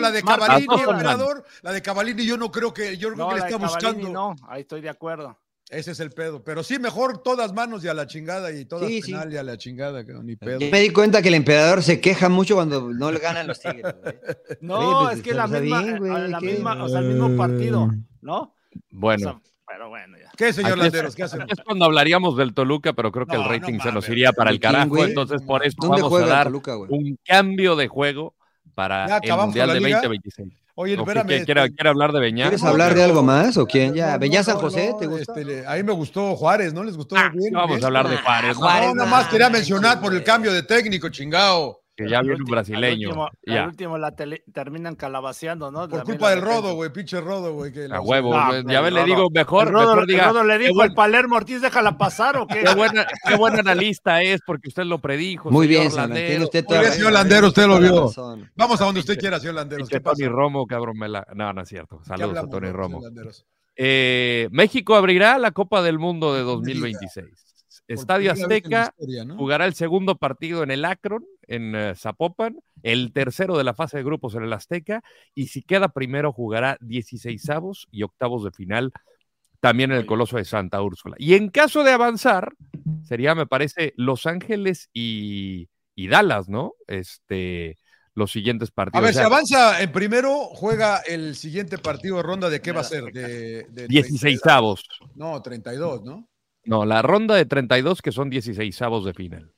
la de Cavalini, emperador, la de Cavalini, yo no creo que, yo creo que le está buscando. No, ahí estoy de acuerdo. Ese es el pedo. Pero sí, mejor todas manos y a la chingada y todas penal y a la chingada, ni pedo. me di cuenta que el emperador se queja mucho cuando no le ganan los tigres. No, pues, es que la misma, la misma, o sea, el mismo partido, ¿no? Bueno. pero bueno, ya. ¿Qué, señor Landeros? ¿Qué hacemos? Es cuando hablaríamos del Toluca, pero creo que el rating se nos iría para el carajo. Entonces, por eso vamos a dar un cambio de juego para el Mundial de 2026. Oye, espérame. ¿Quiere, hablar de Beñá? ¿Quieres hablar de algo más o quién? Ya, Beñá San José, ¿te gusta? Este, a mí me gustó Juárez, ¿no? ¿Les gustó ah, bien? vamos a hablar de Juárez. no, nada más quería mencionar por el cambio de técnico, chingado. Que ya viene un brasileño. Al último, ya. último la terminan calabaceando, ¿no? Por culpa del rodo, güey, pinche rodo, güey. A huevo, ya ves, le digo mejor. El rodo, mejor diga, el rodo le dijo el Palermo Ortiz, déjala pasar o qué. Qué buena, qué buen analista es, porque usted lo predijo. Muy bien, Landero. Usted Muy bien, señor Landero, usted lo vio. Vamos a donde usted quiera, señor Landero. Que Tony Romo, cabrón, me la... No, no es cierto. Saludos a Tony Romo. Eh, México abrirá la Copa del Mundo de 2026. Estadio Azteca jugará el segundo partido en el Akron, en eh, Zapopan, el tercero de la fase de grupos en el Azteca, y si queda primero jugará 16 avos y octavos de final también en el Coloso de Santa Úrsula. Y en caso de avanzar, sería, me parece, Los Ángeles y, Dallas, ¿no? Este, los siguientes partidos. A ver, si avanza en primero, juega el siguiente partido de ronda, ¿de qué va a ser? De, de 16 avos. No, 32, ¿no? No, la ronda de 32 que son 16 avos de final.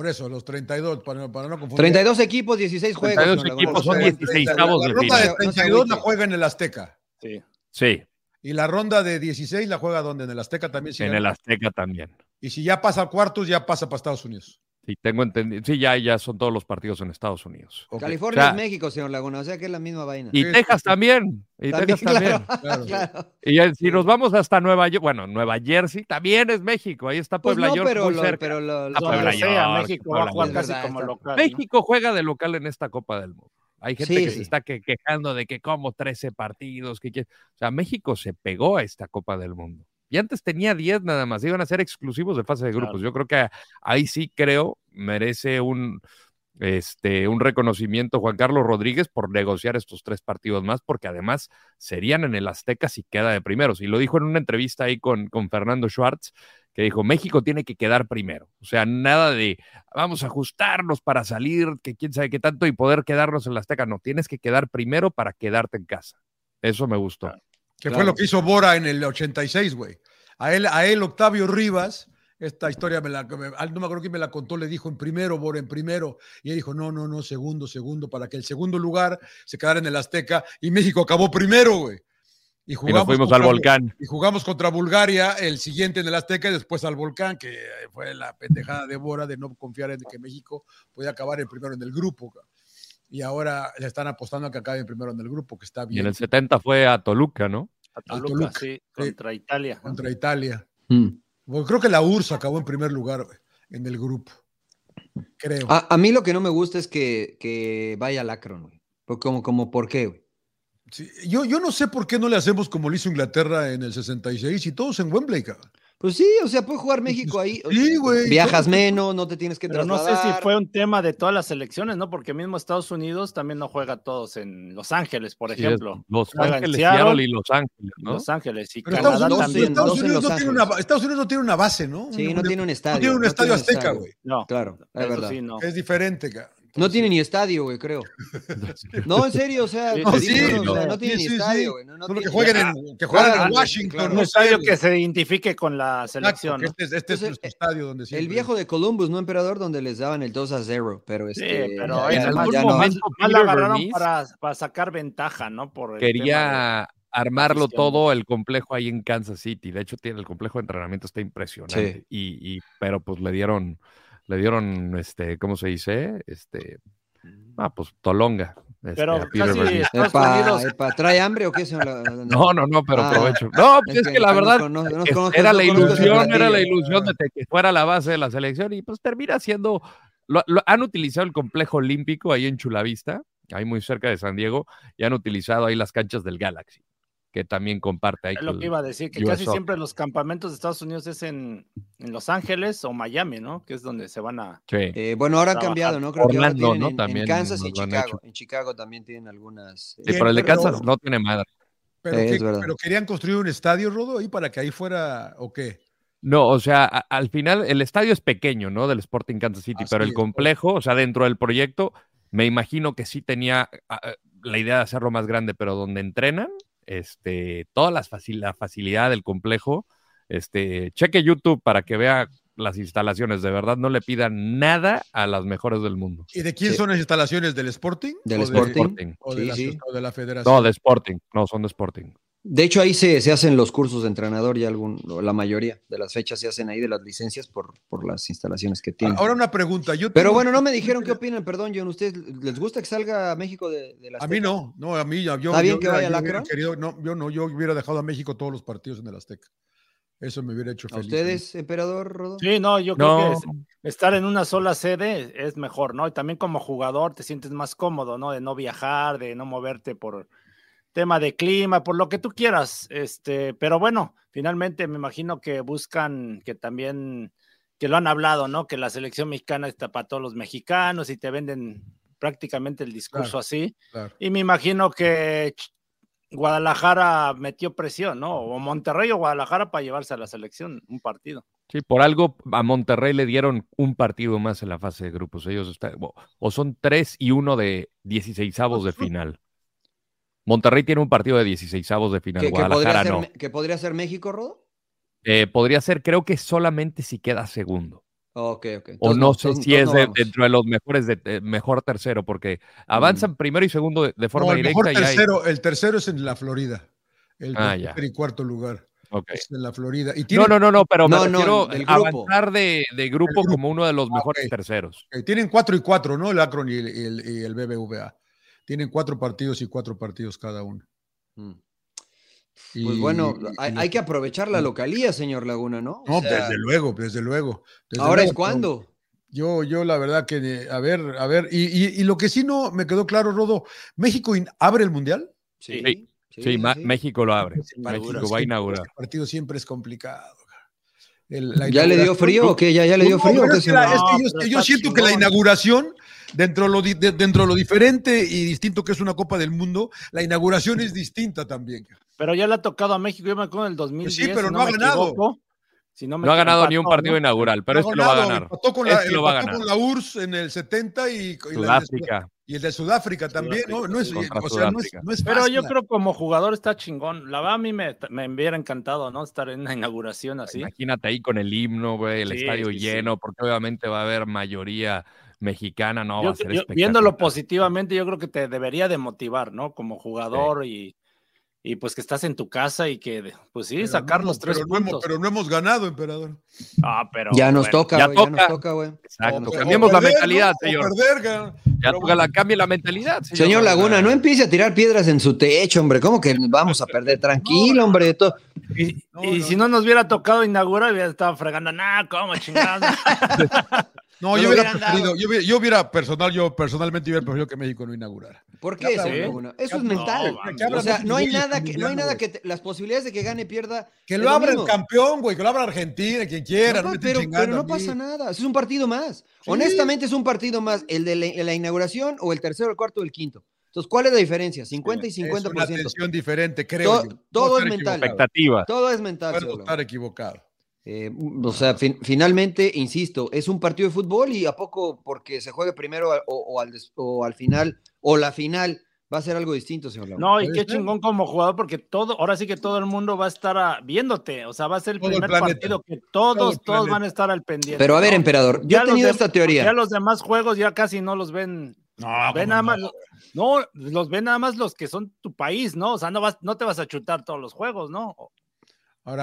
Por eso, los 32, para, no confundir. 32 equipos, 16 juegos. 32 equipos son 16 avos de final. La ronda de 32 la juega en el Azteca. Sí. Sí. Y la ronda de 16 la juega donde? En el Azteca también. en el Azteca también. Y si ya pasa a cuartos, ya pasa para Estados Unidos. Sí, tengo entendido. Sí, ya, ya son todos los partidos en Estados Unidos. California es México, señor Laguna, o sea que es la misma vaina. Y Texas también. Y Texas también. Y si nos vamos hasta Nueva York, bueno, Nueva Jersey también es México. Ahí está pues Puebla pues no, York. Pero, muy cerca. pero lo, lo, Puebla York, México va a jugar casi como local. México juega de local en esta Copa del Mundo. Hay gente que se está quejando de que como 13 partidos, que o sea, México se pegó a esta Copa del Mundo. Y antes tenía 10 nada más, iban a ser exclusivos de fase de grupos. Yo creo que ahí sí creo merece un, este, un reconocimiento Juan Carlos Rodríguez por negociar estos tres partidos más, porque además serían en el Azteca si queda de primeros. Y lo dijo en una entrevista ahí con, con Fernando Schwartz, que dijo, México tiene que quedar primero. O sea, nada de vamos a ajustarnos para salir, que quién sabe qué tanto, y poder quedarnos en el Azteca. No, tienes que quedar primero para quedarte en casa. Eso me gustó. Que fue lo que hizo Bora en el 86, güey. A él, a él, Octavio Rivas, esta historia me la, no me acuerdo quién me la contó, le dijo en primero, Bora, en primero. Y él dijo, no, no, no, segundo, segundo, para que el segundo lugar se quedara en el Azteca. Y México acabó primero, güey. Y, jugamos fuimos al volcán. Y jugamos contra Bulgaria, el siguiente en el Azteca y después al volcán, que fue la pendejada de Bora de no confiar en que México podía acabar el primero en el grupo y ahora le están apostando a que acabe primero en el grupo, que está bien. Y en el 70 fue a Toluca, ¿no? A Toluca, sí, contra Italia. Contra Italia. Mm. creo que la URSS acabó en primer lugar en el grupo. Creo. A, mí lo que no me gusta es que, que vaya Lacron, güey. Como, como, ¿por qué, güey? yo, yo no sé por qué no le hacemos como lo hizo Inglaterra en el 66 y todos en Wembley, cabrón. Pues sí, o sea, puede jugar México ahí. Sí, güey. Viajas menos, no te tienes que Pero no sé si fue un tema de todas las selecciones, ¿no? Porque mismo Estados Unidos también no juega todos en Los Ángeles, por ejemplo. Los Ángeles, Seattle y Los Ángeles, ¿no? Los Ángeles y Canadá Estados Unidos, también. Estados Unidos, no tiene una, Estados Unidos no tiene una base, ¿no? Sí, no tiene un estadio. No tiene un estadio azteca, güey. No, claro, es verdad. Sí, no. Es diferente, cara no tiene ni estadio, güey, creo. No, en serio, o sea, no, tiene ni estadio, güey. No, que jueguen en, que jueguen en Washington. Un estadio que se identifique con la selección. Este, es, este es nuestro estadio donde El viejo de Columbus, ¿no, emperador? Donde les daban el 2 a 0, pero este. Sí, pero en algún momento la agarraron para, para, sacar ventaja, ¿no? Por quería armarlo todo el complejo ahí en Kansas City. De hecho, tiene el complejo de entrenamiento está impresionante. Y, y, pero pues le dieron le dieron, este, ¿cómo se dice? Este, ah, pues Tolonga. Este, pero casi ¿Trae hambre o qué? No, no, no, pero ah, aprovecho. No, pues es que, la verdad era la ilusión, era la ilusión de que fuera la base de la selección y pues termina siendo, lo, han utilizado el complejo olímpico ahí en Chulavista, ahí muy cerca de San Diego, y han utilizado ahí las canchas del Galaxy que también comparte ahí. Es lo que iba a decir, que casi siempre los campamentos de Estados Unidos es en, en, Los Ángeles o Miami, ¿no? Que es donde se van a. Sí. Eh, bueno, ahora han cambiado, ¿no? Creo que ahora tienen en, también Kansas y Chicago. En Chicago también tienen algunas. Sí, pero el de Kansas no tiene madre. Pero, pero, querían construir un estadio, Rodo, ahí para que ahí fuera, ¿o qué? No, o sea, al final el estadio es pequeño, ¿no? Del Sporting Kansas City, pero el complejo, o sea, dentro del proyecto, me imagino que sí tenía la idea de hacerlo más grande, pero donde entrenan, este, toda la facilidad del complejo. Este, cheque YouTube para que vea las instalaciones. De verdad, no le pidan nada a las mejores del mundo. ¿Y de quién son las instalaciones? ¿Del Sporting? Del Sporting. ¿O, de, la, Federación? No, de Sporting. No, son de Sporting. De hecho, ahí se, se, hacen los cursos de entrenador y algún, la mayoría de las fechas se hacen ahí de las licencias por, por las instalaciones que tienen. Ahora una pregunta. Yo Pero bueno, no me dijeron qué opinan, perdón, John. ¿Ustedes les gusta que salga a México de, de A mí no, no, a mí yo, ¿Está bien que vaya yo no, yo no, yo hubiera dejado a México todos los partidos en el Azteca. Eso me hubiera hecho feliz. ¿A ustedes, emperador Rodo? Sí, no, yo creo que estar en una sola sede es mejor, ¿no? Y también como jugador te sientes más cómodo, ¿no? De no viajar, de no moverte por tema de clima, por lo que tú quieras. Este, pero bueno, finalmente me imagino que buscan que también, que lo han hablado, ¿no? Que la selección mexicana está para todos los mexicanos y te venden prácticamente el discurso así. Y me imagino que Guadalajara metió presión, ¿no? O Monterrey o Guadalajara para llevarse a la selección un partido. Sí, por algo a Monterrey le dieron un partido más en la fase de grupos. Ellos están, o son tres y uno de 16 avos de final. Monterrey tiene un partido de 16 avos de final. Guadalajara podría no. Ser, ¿Que podría ser México, Rodo? Eh, podría ser, creo que solamente si queda segundo. Ok, ok. o no, sé si es dentro de los mejores, de, mejor tercero, porque avanzan mm. primero y segundo de, forma el directa. Tercero, El tercero es en la Florida. El ah, y cuarto lugar. Es en la Florida. Y no, no, no, no, pero me refiero avanzar de, grupo, como uno de los ah, mejores terceros. Tienen cuatro y cuatro, ¿no? El Akron y el, BBVA. Tienen cuatro partidos y cuatro partidos cada uno. Mm. Pues bueno, hay, que aprovechar la localía, señor Laguna, ¿no? no, desde luego, desde luego. Ahora es cuando. Yo, yo la verdad que, a ver, a ver, y, lo que sí no me quedó claro, Rodo, ¿México abre el Mundial? Sí. Sí, México lo abre. México va a inaugurar. El partido siempre es complicado. ¿Ya le dio frío o qué? ¿Ya, ya le dio frío? es que yo, siento que la inauguración dentro de, lo, dentro lo diferente y distinto que es una Copa del Mundo, la inauguración es distinta también. Pero ya le ha tocado a México, yo me acuerdo en el 2010. Pues sí, pero no, ha ganado. no, ha ganado ni un partido inaugural, pero este lo va a ganar. con la, este lo va a ganar. con la URSS en el 70 y, Sudáfrica. y el de Sudáfrica también, ¿no? No es, o sea, no es, no es Pero yo creo como jugador está chingón. La verdad a mí me, me hubiera encantado, ¿no? Estar en la inauguración así. Imagínate ahí con el himno, güey, el estadio lleno, porque obviamente va a haber mayoría mexicana, no va a ser Viéndolo positivamente, yo creo que te debería de motivar, ¿no? Como jugador y, y, pues que estás en tu casa y que, pues sí, sacar los tres pero puntos. No hemos, pero no hemos ganado, emperador. Ah, pero. Ya nos toca, ya, ya nos toca, güey. Exacto, cambiemos la mentalidad, señor. ya toca la, cambie la mentalidad, señor. Señor Laguna, no empiece a tirar piedras en su techo, hombre. ¿Cómo que vamos a perder? Tranquilo, hombre. Todo. Y, si no nos hubiera tocado inaugurar, hubiera estado fregando, nah, ¿cómo chingada? No, yo hubiera preferido, yo hubiera, personal, yo personalmente hubiera preferido que México no inaugurara. ¿Por qué eso? Eso es mental. o sea, no hay nada que, no hay nada que las posibilidades de que gane pierda. Que lo abra el campeón, güey, que lo abra Argentina, quien quiera. No, pero, pero, no pasa nada. Es un partido más. Honestamente es un partido más. El de la, inauguración o el tercero, el cuarto o el quinto. Entonces, ¿cuál es la diferencia? 50 y 50%. Es una atención diferente, creo. yo. todo es mental. Expectativa. Todo es mental. Puedo estar equivocado. Eh, o sea, finalmente, insisto, es un partido de fútbol y a poco porque se juegue primero o, al, o al, final o la final va a ser algo distinto, señor No, y qué chingón como jugador porque todo, ahora sí que todo el mundo va a estar viéndote, o sea, va a ser el primer partido que todos, todos van a estar al pendiente. Pero a ver, emperador, yo he tenido esta teoría. Ya los demás juegos ya casi no los ven. No, ven nada más, no, los ven nada más los que son tu país, ¿no? O sea, no vas, no te vas a chutar todos los juegos, ¿no?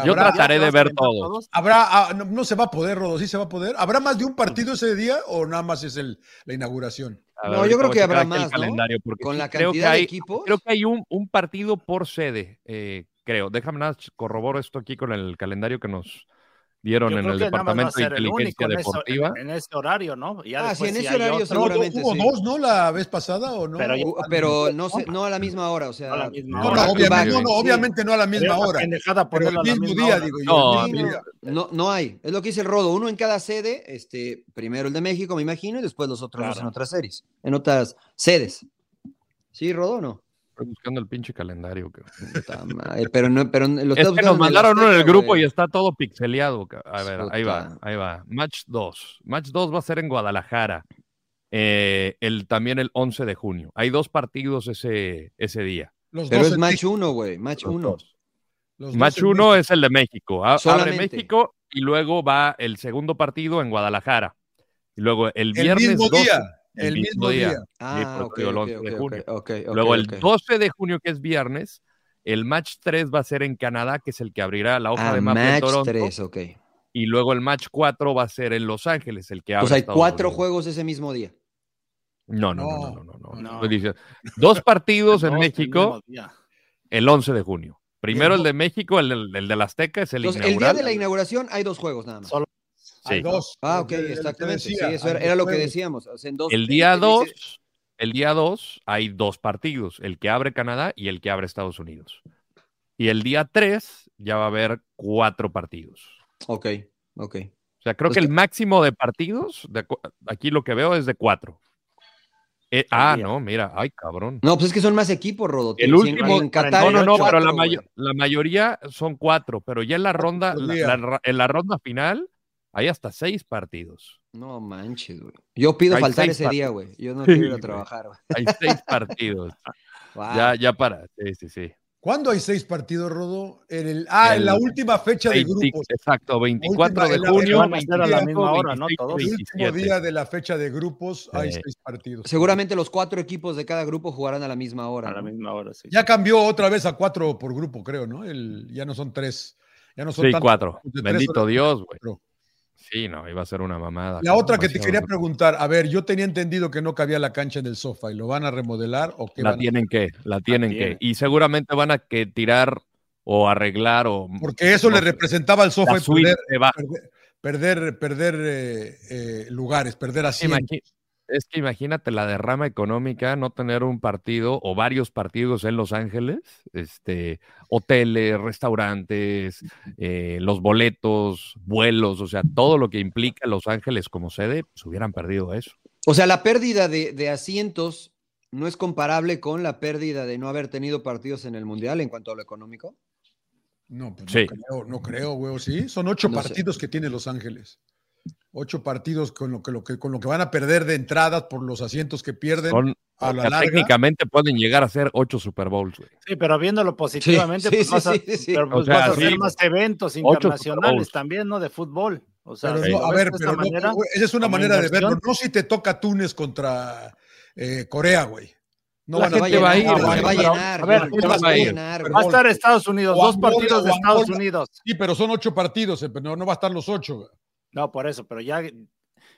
Yo trataré de ver todos. Habrá, ah, no, se va a poder, Rodo, sí se va a poder. ¿Habrá más de un partido ese día o nada más es el, la inauguración? no, yo creo que habrá más, calendario Con la cantidad creo que hay, de equipos. Creo que hay un, un partido por sede, eh, creo. Déjame nada, corroboro esto aquí con el calendario que nos, dieron en el Departamento de Inteligencia Deportiva. En, ese horario, ¿no? ah, sí, en ese horario seguramente ¿Hubo dos, no? La vez pasada o no? Pero, pero no, sé, no a la misma hora, o sea. No, a la misma hora. no, obviamente, no, obviamente no a la misma hora. Pero el mismo día, digo yo. No, no, hay. Es lo que dice el Rodo. Uno en cada sede, este, primero el de México, me imagino, y después los otros dos en otras series, en otras sedes. ¿Sí, Rodo o no? Estoy buscando el pinche calendario. pero no, pero lo es que nos mandaron en el grupo y está todo pixeleado. A ver, ahí va, ahí va. Match 2. Match 2 va a ser en Guadalajara. Eh, el, también el 11 de junio. Hay dos partidos ese, ese día. Pero es match uno, güey, match uno. Match uno es el de México. Abre México y luego va el segundo partido en Guadalajara. Y luego el viernes. El mismo día. El, mismo día. Ah, ok, Luego el 12 de junio, que es viernes, el match 3 va a ser en Canadá, que es el que abrirá la hoja ah, de mapa match Toronto. 3, ok. Y luego el match 4 va a ser en Los Ángeles, el que abre. Pues hay cuatro juegos ese mismo día. No, no, no, no, no. no, Dos partidos en México el 11 de junio. Primero el de México, el, el, de la Azteca es el Entonces, El día de la inauguración hay dos juegos nada más. Solo Ah, ok, exactamente. sí, eso era, lo que decíamos. el día 2, el día 2 hay dos partidos, el que abre Canadá y el que abre Estados Unidos. Y el día 3 ya va a haber cuatro partidos. Ok, ok. O sea, creo pues que el máximo de partidos, de, aquí lo que veo es de cuatro. Eh, ah, no, mira, ay, cabrón. No, pues es que son más equipos, Rodo. El último, en Qatar no, no, no, pero la, la, mayoría son cuatro, pero ya en la ronda, en la ronda final hay hasta seis partidos. No manches, güey. Yo pido faltar ese día, güey. Yo no quiero ir a trabajar, güey. Hay seis partidos. Ya, ya para. Sí, sí, sí. ¿Cuándo hay seis partidos, Rodo? En el, ah, en la última fecha de grupos. Exacto, 24 de junio. a la misma hora, ¿no? El último día de la fecha de grupos hay seis partidos. Seguramente los cuatro equipos de cada grupo jugarán a la misma hora. A la misma hora, sí. Ya cambió otra vez a cuatro por grupo, creo, ¿no? El, ya no son tres. Ya no son sí, cuatro. Bendito Dios, güey. Sí, no, iba a ser una mamada. La otra que te quería preguntar, a ver, yo tenía entendido que no cabía la cancha en el sofá y lo van a remodelar o qué la tienen que, la tienen que, y seguramente van a que tirar o arreglar o porque eso le representaba al sofá perder, perder, perder, eh, eh, lugares, perder asientos. Es que imagínate la derrama económica, no tener un partido o varios partidos en Los Ángeles, este, hoteles, restaurantes, eh, los boletos, vuelos, o sea, todo lo que implica Los Ángeles como sede, pues hubieran perdido eso. O sea, la pérdida de, asientos no es comparable con la pérdida de no haber tenido partidos en el Mundial en cuanto a lo económico. No, pues no creo, no creo, güey, sí. Son ocho partidos que tiene Los Ángeles ocho partidos con lo que, lo que, con lo que van a perder de entradas por los asientos que pierden. a la larga. Técnicamente pueden llegar a ser ocho Super Bowls. Sí, pero viéndolo positivamente, pues, vas, a, pues hacer más eventos internacionales también, ¿no? De fútbol. O sea, a ver, pero esa es una manera de verlo. No si te toca Túnez contra eh, Corea, güey. No la gente va a ir, va a llenar. A ver, va a estar Estados Unidos, dos partidos de Estados Unidos. Sí, pero son ocho partidos, eh, no, no va a estar los ocho. No, por eso, pero ya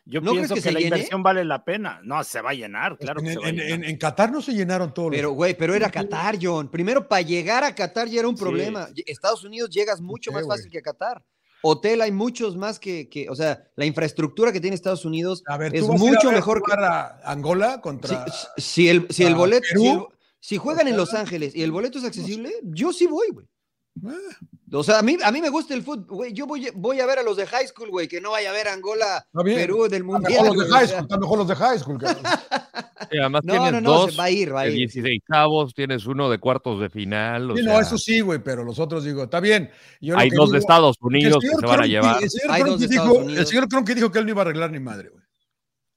yo pienso que, la inversión vale la pena. No, se va a llenar, pues claro. En, Qatar no se llenaron todos. Pero, güey, pero era Qatar, John. Primero, para llegar a Qatar ya era un problema. Estados Unidos llegas mucho más fácil que Qatar. Hotel hay muchos más que, que, o sea, la infraestructura que tiene Estados Unidos es mucho mejor que Angola contra. Si, el, si el boleto, si, juegan en Los Ángeles y el boleto es accesible, yo sí voy, güey. Ah. O sea, a mí, a mí me gusta el fútbol, güey. Yo voy, voy a ver a los de high school, güey, que no vaya a ver Angola, Perú del mundial. Mejor los de high school, están mejor los de high school. además no, tienes no, no, dos va a ir, va a ir. 16 cabos, tienes uno de cuartos de final. sí, no, eso sí, güey, pero los otros digo, está bien. Hay dos de Estados Unidos que se van a llevar. El señor, de dijo, el señor dijo que él no iba a arreglar ni madre, güey.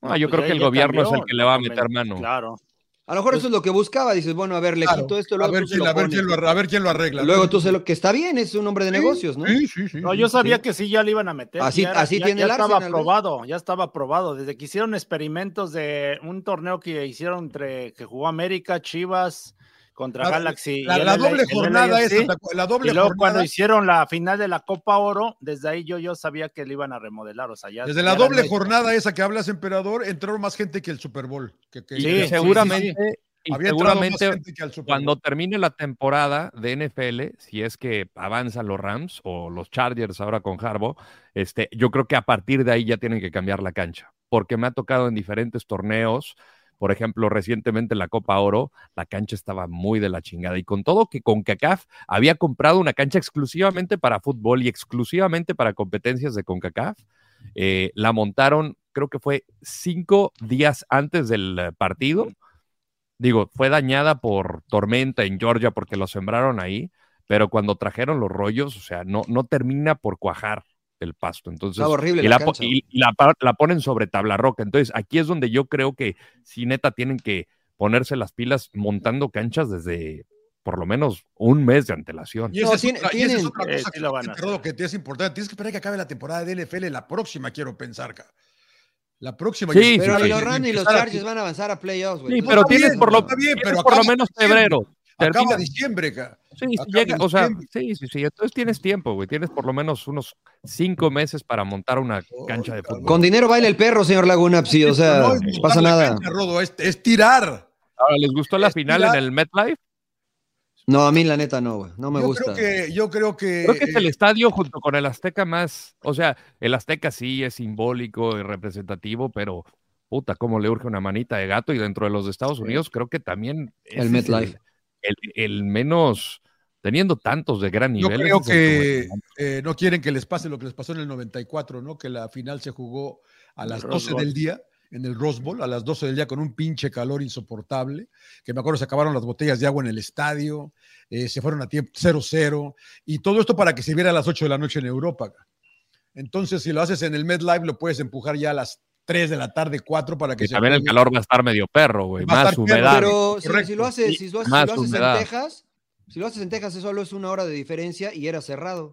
Ah, yo pues creo que el gobierno es el que le va a meter mano. Claro. A lo mejor eso es lo que buscaba. Dices, bueno, a ver, le quito esto. Luego a, ver quién, lo a, ver quién lo, a ver quién lo arregla. Luego tú se lo que está bien, es un hombre de negocios, ¿no? Sí, sí, sí. No, yo sabía que sí, ya le iban a meter. Así, así tiene ya el estaba aprobado, ya estaba aprobado. Desde que hicieron experimentos de un torneo que hicieron entre que jugó América, Chivas, contra Galaxy. La, doble jornada esa, la doble y luego cuando hicieron la final de la Copa Oro, desde ahí yo, yo sabía que le iban a remodelar, o sea, ya, Desde la doble jornada esa que hablas, emperador, entraron más gente que el Super Bowl. Que, sí, seguramente y seguramente cuando termine la temporada de NFL, si es que avanzan los Rams o los Chargers ahora con Harbo, este, yo creo que a partir de ahí ya tienen que cambiar la cancha, porque me ha tocado en diferentes torneos, por ejemplo, recientemente en la Copa Oro, la cancha estaba muy de la chingada. Y con todo que con CACAF había comprado una cancha exclusivamente para fútbol y exclusivamente para competencias de CONCACAF, eh, la montaron, creo que fue cinco días antes del partido digo, fue dañada por tormenta en Georgia porque lo sembraron ahí, pero cuando trajeron los rollos, o sea, no, no termina por cuajar el pasto. Entonces, horrible y, la, y la, ponen sobre tabla roca. Entonces, aquí es donde yo creo que si neta tienen que ponerse las pilas montando canchas desde por lo menos un mes de antelación. Y esa es otra, cosa que, que, es importante. Tienes que esperar que acabe la temporada de NFL, la próxima quiero pensar. La próxima. Sí, pero los Rams y los Chargers van a avanzar a playoffs, güey. Sí, pero tienes por lo, bien, pero por lo menos febrero. Acaba diciembre, cara. Sí, llega, o sea, sí, sí, sí. Entonces tienes tiempo, güey. Tienes por lo menos unos cinco meses para montar una cancha de fútbol. Con dinero baila el perro, señor Laguna. Sí, o sea, no, pasa nada. es, tirar. Ahora, ¿les gustó la final en el MetLife? No, a mí la neta no, güey. No me gusta. que, yo creo que. Creo que es el estadio junto con el Azteca más. O sea, el Azteca sí es simbólico y representativo, pero puta, cómo le urge una manita de gato. Y dentro de los Estados Unidos, creo que también. El MetLife. El, menos teniendo tantos de gran nivel. Yo creo que eh, no quieren que les pase lo que les pasó en el 94, ¿no? Que la final se jugó a las 12 del día en el Rose Bowl, a las 12 del día con un pinche calor insoportable, que me acuerdo se acabaron las botellas de agua en el estadio, eh, se fueron a tiempo 0-0, y todo esto para que se viera a las 8 de la noche en Europa. Entonces, si lo haces en el MedLive, lo puedes empujar ya a las 3 de la tarde, 4 para que y También el calor va a estar medio perro, güey, más humedad. Pero si, lo haces, si lo haces, en Texas, si lo haces en Texas, eso solo es una hora de diferencia y era cerrado.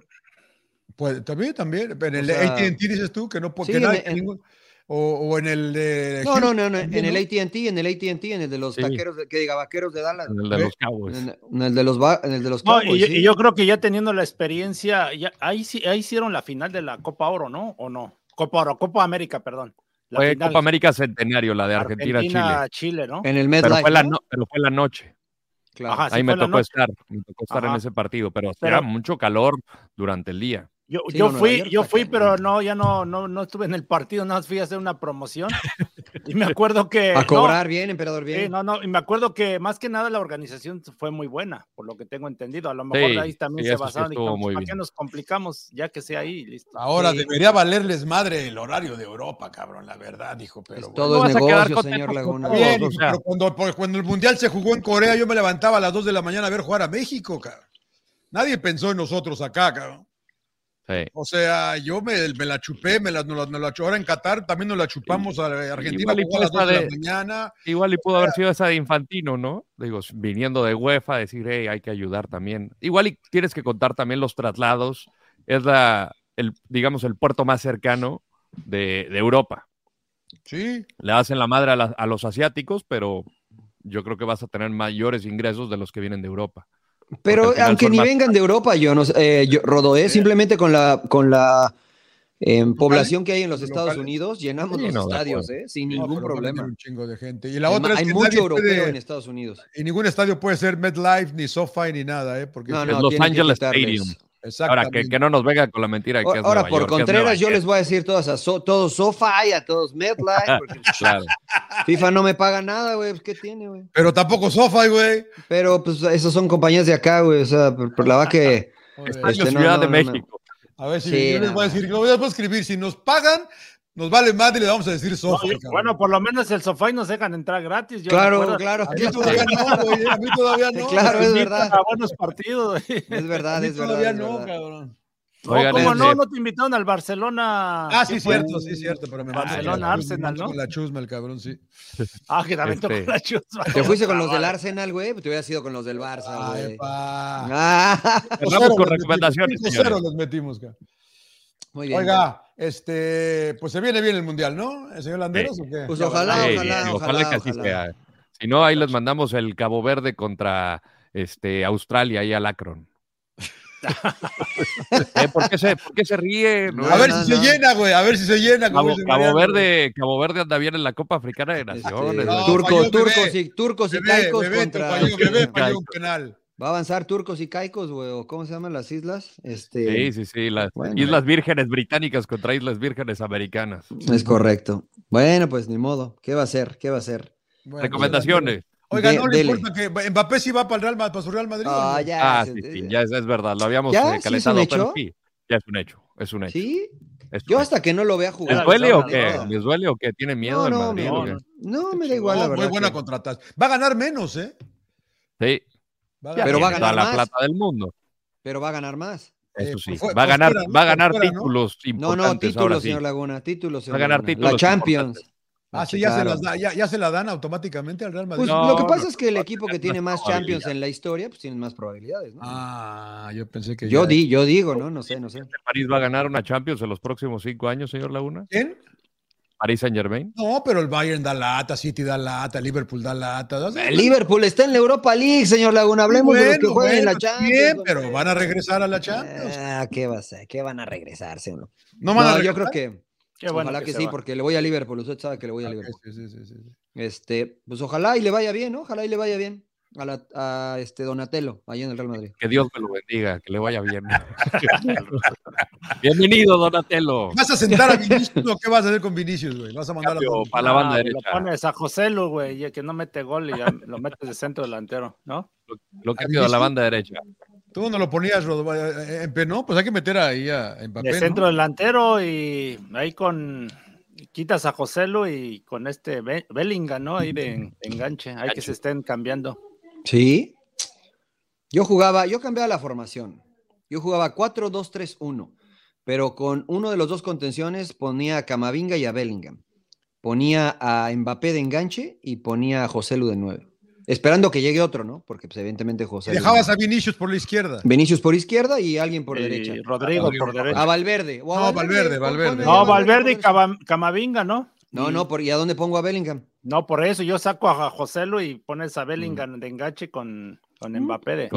Pues también, también. En el ATT dices tú que no puede o, en el de. No, no, no, en el ATT, en el ATT, en el de los taqueros, que diga vaqueros de Dallas. En el de los Cowboys. En, el de los, en el de los Cowboys. y, yo creo que ya teniendo la experiencia, ya, ahí, ahí hicieron la final de la Copa Oro, ¿no? ¿O no? Copa Oro, Copa América, perdón. Fue Copa América Centenario, la de Argentina-Chile. Argentina, ¿no? En el. Pero, fue la pero fue la noche. Claro. Ahí me tocó estar, me tocó estar en ese partido, pero, pero era mucho calor durante el día. Yo, yo fui, yo fui, pero no, ya no, no, no estuve en el partido, nada más fui a hacer una promoción. y me acuerdo que. A cobrar bien, emperador, bien. Sí, no, no, y me acuerdo que más que nada la organización fue muy buena, por lo que tengo entendido. A lo mejor ahí también se basaron y ¿para qué nos complicamos? Ya que sea ahí, listo. Ahora debería valerles madre el horario de Europa, cabrón, la verdad, dijo, pero. todo es negocio, señor Laguna. Bien, pero cuando, cuando el Mundial se jugó en Corea, yo me levantaba a las 2 de la mañana a ver jugar a México, cabrón. Nadie pensó en nosotros acá, cabrón. O sea, yo me, la chupé, me la, nos, la, ahora en Qatar también nos la chupamos a Argentina igual y, a de, la mañana. Igual y pudo haber sido esa de Infantino, ¿no? Digo, viniendo de UEFA, decir, hey, hay que ayudar también. Igual y tienes que contar también los traslados. Es la, el, digamos, el puerto más cercano de, Europa. Sí. Le hacen la madre a, a los asiáticos, pero yo creo que vas a tener mayores ingresos de los que vienen de Europa. Pero aunque ni vengan de Europa, yo no eh, yo rodoé simplemente con la con la eh, población que hay en los Estados Unidos, llenamos los estadios, ¿eh? sin ningún problema. Un chingo de gente. Y la otra hay mucho europeo en Estados Unidos. Y ningún estadio puede ser MetLife, ni SoFi, ni nada, ¿eh? Porque no, no, Los Angeles Stadium. Ahora, que, que, no nos venga con la mentira. Que ahora, por Contreras, yo les voy a decir todas a todos SoFi, a todos MetLife. claro. FIFA no me paga nada, güey. Pues, ¿Qué tiene, güey? Pero tampoco SoFi, güey. Pero, pues, esos son compañías de acá, güey. O sea, por, la va que. Este, Ciudad de México. A ver si yo les voy a decir, lo voy a escribir. Si nos pagan, nos vale madre y le vamos a decir sofá. bueno, por lo menos el sofá y nos dejan entrar gratis. claro, claro. A mí todavía no, güey. A mí todavía no. Claro, es verdad. A buenos partidos. Es verdad, es verdad. Todavía no, cabrón. Oigan, ¿Cómo no? No te invitaron al Barcelona. Ah, sí, cierto, sí, cierto. Pero me Barcelona, Arsenal, ¿no? Con la chusma, el cabrón, sí. Ah, que también tocó este. la chusma. Te fuiste con los del Arsenal, güey. Te hubieras ido con los del Barça, güey. Ah. con recomendaciones. Cero los metimos, cara. Muy bien. Oiga, este, pues se viene bien el mundial, ¿no? ¿El señor Landeros o qué? Pues ojalá, ojalá, ojalá, que así sea. Si no, ahí les mandamos el Cabo Verde contra este, Australia y al Akron. ¿Eh? ¿Por, qué se, ¿Por qué se ríe? a ver si se llena, güey. A ver si se llena. Cabo, Cabo Verde, Cabo Verde anda bien en la Copa Africana de este, Naciones. turcos, turcos y turcos y caicos contra. un penal. Va a avanzar turcos y caicos, güey, cómo se llaman las islas. Este... Sí, sí, sí, las Islas Vírgenes Británicas contra Islas Vírgenes Americanas. Es correcto. Bueno, pues ni modo. ¿Qué va a hacer? ¿Qué va a hacer? Recomendaciones. Oiga, no le importa que Mbappé sí va para el Real, para su Real Madrid. Ah, ya. Ah, sí, sí, ya es, verdad, lo habíamos eh, calentado, pero sí, ya es un hecho, es un hecho. ¿Sí? Yo hasta que no lo vea jugar. ¿Les duele o qué? ¿Les duele o qué? ¿Tiene miedo no, no, no, no, me da igual, la verdad. Muy buena contratación. Va a ganar menos, ¿eh? Sí. Pero va a ganar la más. plata del mundo. Pero va a ganar más. Eso sí. va a ganar, va a ganar títulos importantes. No, no, títulos, señor Laguna. Títulos, Va a ganar títulos. La Champions. Ah, sí, ya se, las da, ya, ya se, la dan automáticamente al Real Madrid. Pues lo que pasa es que el equipo que tiene más Champions en la historia, pues tiene más probabilidades, ¿no? Ah, yo pensé que. Yo, di, yo digo, ¿no? No sé, no sé. ¿París va a ganar una Champions en los próximos cinco años, señor Laguna? ¿Quién? Paris Saint Germain. No, pero el Bayern da lata, City da lata, Liverpool da lata. El Liverpool está en la Europa League, señor Laguna. Hablemos de los que juegan en la Champions. Bien, pero van a regresar a la Champions. Ah, ¿qué va a ser? ¿Qué van a regresarse? No, no van a regresar? Yo creo que. ojalá que, sí, porque le voy a Liverpool. Usted sabe que le voy a Liverpool. Sí, sí, sí, sí, Este, pues ojalá y le vaya bien, ¿no? Ojalá y le vaya bien a, la, a este Donatello, allá en el Real Madrid. Que Dios me lo bendiga, que le vaya bien. Bienvenido, Donatello. ¿Vas a sentar a Vinicius o qué vas a hacer con Vinicius, güey? ¿Vas a mandar a, para la banda derecha? Lo pones a José Lu, güey, que no mete gol y ya lo metes de centro delantero, ¿no? Lo, lo cambio a la banda derecha. Tú no lo ponías, Rodo, eh, en ¿no? Pues hay que meter ahí a Mbappé, De centro delantero y ahí con quitas a José Lu y con este Bellingham, ¿no? Ahí de enganche, hay que se estén cambiando. Sí. Yo jugaba, yo cambiaba la formación. Yo jugaba 4-2-3-1, pero con uno de los dos contenciones ponía a Camavinga y a Bellingham. Ponía a Mbappé de enganche y ponía a José Lu de 9. Esperando que llegue otro, ¿no? Porque pues, evidentemente José. dejabas a Vinicius por la izquierda. Vinicius por izquierda y alguien por derecha. Rodrigo, por derecha. A Valverde. no, Valverde, Valverde. No, Valverde y Camavinga, ¿no? No, no, por, ¿y a dónde pongo a Bellingham? No, por eso yo saco a José Lu y pones a Bellingham de enganche con, con Mbappé.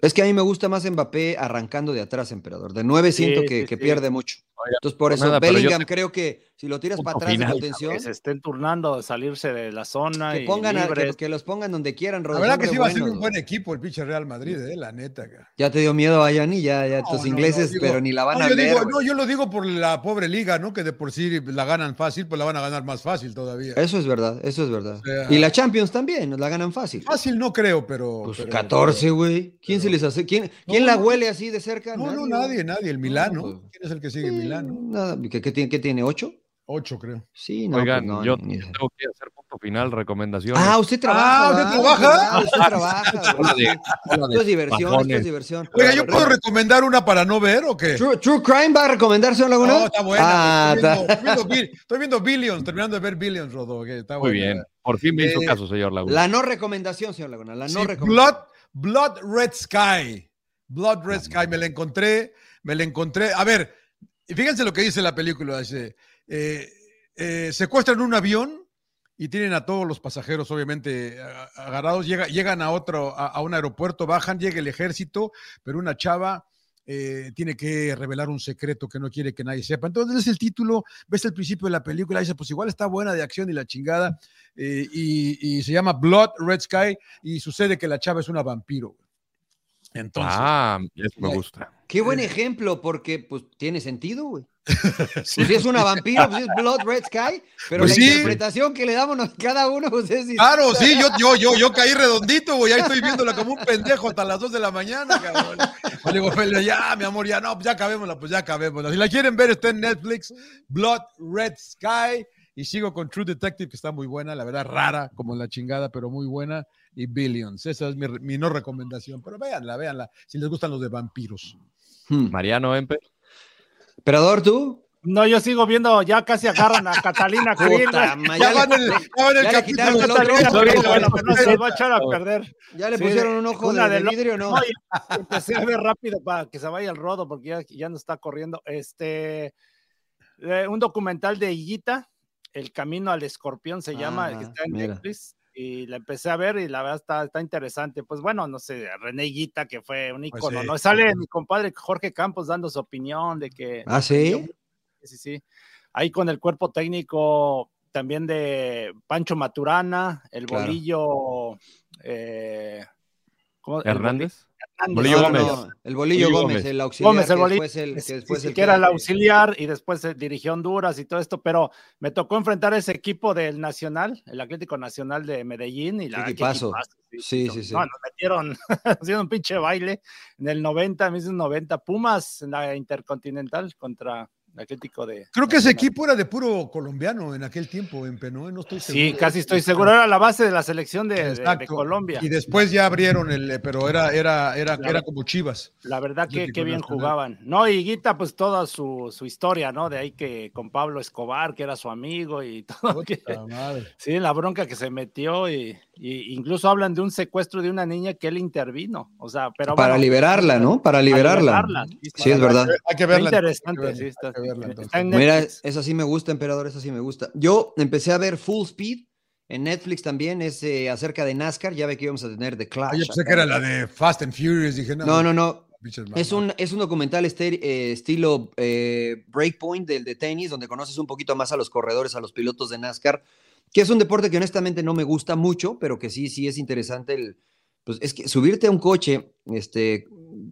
es que a mí me gusta más Mbappé arrancando de atrás, emperador. De nueve siento que, pierde mucho. Entonces, por eso, Bellingham creo que si lo tiras para atrás de contención. Que se estén turnando, salirse de la zona. Que, y que, los pongan donde quieran. La verdad que sí va a ser un buen equipo el pinche Real Madrid, eh, la neta. Ya te dio miedo, Ayani, ya, ya tus ingleses, pero ni la van a ver. no, yo lo digo por la pobre liga, ¿no? Que de por sí la ganan fácil, pues la van a ganar más fácil todavía. Eso es verdad, eso es verdad. y la Champions también, la ganan fácil. Fácil no creo, pero. Pues 14, güey. ¿Quién se les hace? ¿Quién, ¿quién la huele así de cerca? No, no, nadie, nadie. El Milano. Pues, ¿Quién es el que sigue Nada, ¿qué, tiene, ¿qué tiene? ¿Ocho? Ocho, creo. Sí, no. Oigan, pues yo, tengo que hacer punto final, recomendaciones. Ah, usted trabaja. Ah, usted trabaja. usted trabaja. esto es diversión, esto es diversión. Oiga, ¿yo puedo recomendar una para no ver o qué? True, Crime va a recomendarse señor Laguna. No, está buena. Ah, estoy, viendo, Billions, terminando de ver Billions, Rodo. está Muy bien. Por fin me hizo eh, caso, señor Laguna. La no recomendación, señor Laguna. La no recomendación. Blood, Blood Red Sky. Blood Red Sky. Me la encontré. Me la encontré. A ver, fíjense lo que dice la película. Dice. Eh, eh, secuestran un avión y tienen a todos los pasajeros, obviamente, agarrados. llegan a otro, a, un aeropuerto, bajan, llega el ejército, pero una chava eh, tiene que revelar un secreto que no quiere que nadie sepa. Entonces es el título, ves el principio de la película, dice, pues igual está buena de acción y la chingada, y, se llama Blood Red Sky, y sucede que la chava es una vampiro. Entonces, ah, eso me gusta. Qué buen ejemplo, porque pues tiene sentido, güey. Pues si es una vampiro, pues es Blood Red Sky, pero pues la interpretación que le damos cada uno, pues es. Claro, sí, yo, yo, yo, yo caí redondito, güey, ahí estoy viéndola como un pendejo hasta las 2 de la mañana, cabrón. Le digo, ya, mi amor, ya no, pues ya acabémosla, pues ya acabémosla. Si la quieren ver, está en Netflix, Blood Red Sky. Y sigo con True Detective, que está muy buena, la verdad, rara, como la chingada, pero muy buena. Y Billions, esa es mi, mi no recomendación. Pero véanla, véanla, si les gustan los de vampiros. Hmm. Mariano Empe. ¿Emperador, tú? No, yo sigo viendo, ya casi agarran a Catalina Krill. ya, van el, ya van el capítulo del otro. no se va a echar a perder. ¿Ya le pusieron un ojo de, de vidrio o no? empecé a ver rápido para que se vaya el rodo, porque ya, ya no está corriendo. Este, eh, un documental de Higuita, El Camino al Escorpión se llama, que está en Netflix y la empecé a ver y la verdad está, está interesante. Pues bueno, no sé, René Guita, que fue un pues ícono, ¿no? Sale mi compadre Jorge Campos dando su opinión de que... Ah, sí. Sí, sí. Ahí con el cuerpo técnico también de Pancho Maturana, el bolillo... Eh, Hernández. Bolillo Gómez. el Bolillo Gómez, el auxiliar. Gómez, el bolillo, que el, que después el que era el auxiliar y después se dirigió Honduras y todo esto, pero me tocó enfrentar ese equipo del Nacional, el Atlético Nacional de Medellín y la ¿Qué paso? Sí, sí, sí. No, nos metieron haciendo un pinche baile en el 90, 90 Pumas en la Intercontinental contra Atlético de. Creo que ese equipo era de puro colombiano en aquel tiempo, en Penoe, no estoy seguro. Sí, casi estoy seguro, era la base de la selección de, de, Colombia. Y después ya abrieron el, pero era, era, era, era como Chivas. La verdad que, qué bien jugaban. No, y Guita, pues toda su, su, historia, ¿no? De ahí que con Pablo Escobar, que era su amigo y todo. Que, sí, la bronca que se metió y, y, incluso hablan de un secuestro de una niña que él intervino. O sea, pero. Para liberarla, ¿no? Para liberarla. sí, es verdad. Hay que verla. Interesante, sí, está Mira, eso sí me gusta, emperador, eso sí me gusta. Yo empecé a ver Full Speed en Netflix también, es eh, acerca de NASCAR, ya ve que íbamos a tener The Clash. Yo pensé que era la de Fast and Furious, dije, no. No, no, Es un, es un documental este, eh, estilo eh, Breakpoint del de tenis, donde conoces un poquito más a los corredores, a los pilotos de NASCAR, que es un deporte que honestamente no me gusta mucho, pero que sí, sí es interesante el, pues es que subirte a un coche, este,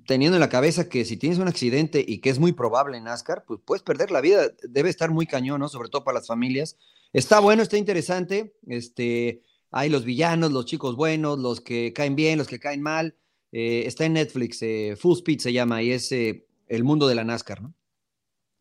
teniendo en la cabeza que si tienes un accidente y que es muy probable en NASCAR, pues puedes perder la vida. Debe estar muy cañón, ¿no? Sobre todo para las familias. Está bueno, está interesante. Este, hay los villanos, los chicos buenos, los que caen bien, los que caen mal. Eh, está en Netflix, eh, Full Speed se llama, y es eh, el mundo de la NASCAR, ¿no?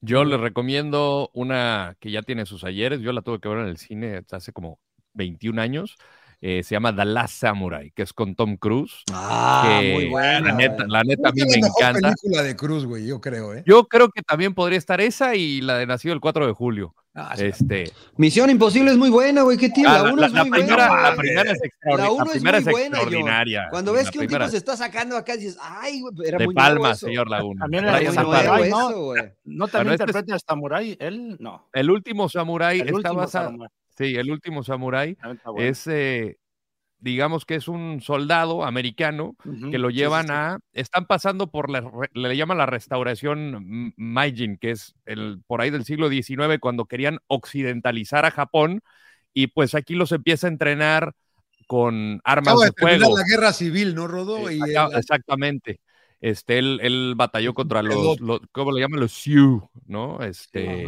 Yo les recomiendo una que ya tiene sus ayeres. Yo la tuve que ver en el cine hace como 21 años. Eh, se llama The Last Samurai, que es con Tom Cruise. Ah, muy buena. La neta, la neta a mí me encanta. película de Cruise, güey, yo creo, ¿eh? Yo creo que también podría estar esa y la de Nacido el 4 de julio. Ah, este... Misión Imposible es muy buena, güey. ¿Qué tiene? Ah, la 1 es muy primera, buena. La primera es, extraordinaria. La, uno es, muy buena, extraordinaria. Cuando ves que un tipo se está sacando acá, dices, ay, güey, era de muy Palma, señor La 1. También era muy nuevo ¿no? Eso, no también este interpreta este a Samurai, él no. El último Samurai el está basado. Sí, el último Samurai es eh, digamos que es un soldado americano que lo llevan a, están pasando por, la, le llaman la restauración Meijin, que es el, por ahí del siglo XIX, cuando querían occidentalizar a Japón, y pues aquí los empieza a entrenar con armas de, fuego. la guerra civil, ¿no, Rodó? Exactamente. Este, él, batalló contra los, ¿cómo le llaman? Los Sioux, ¿no? Este,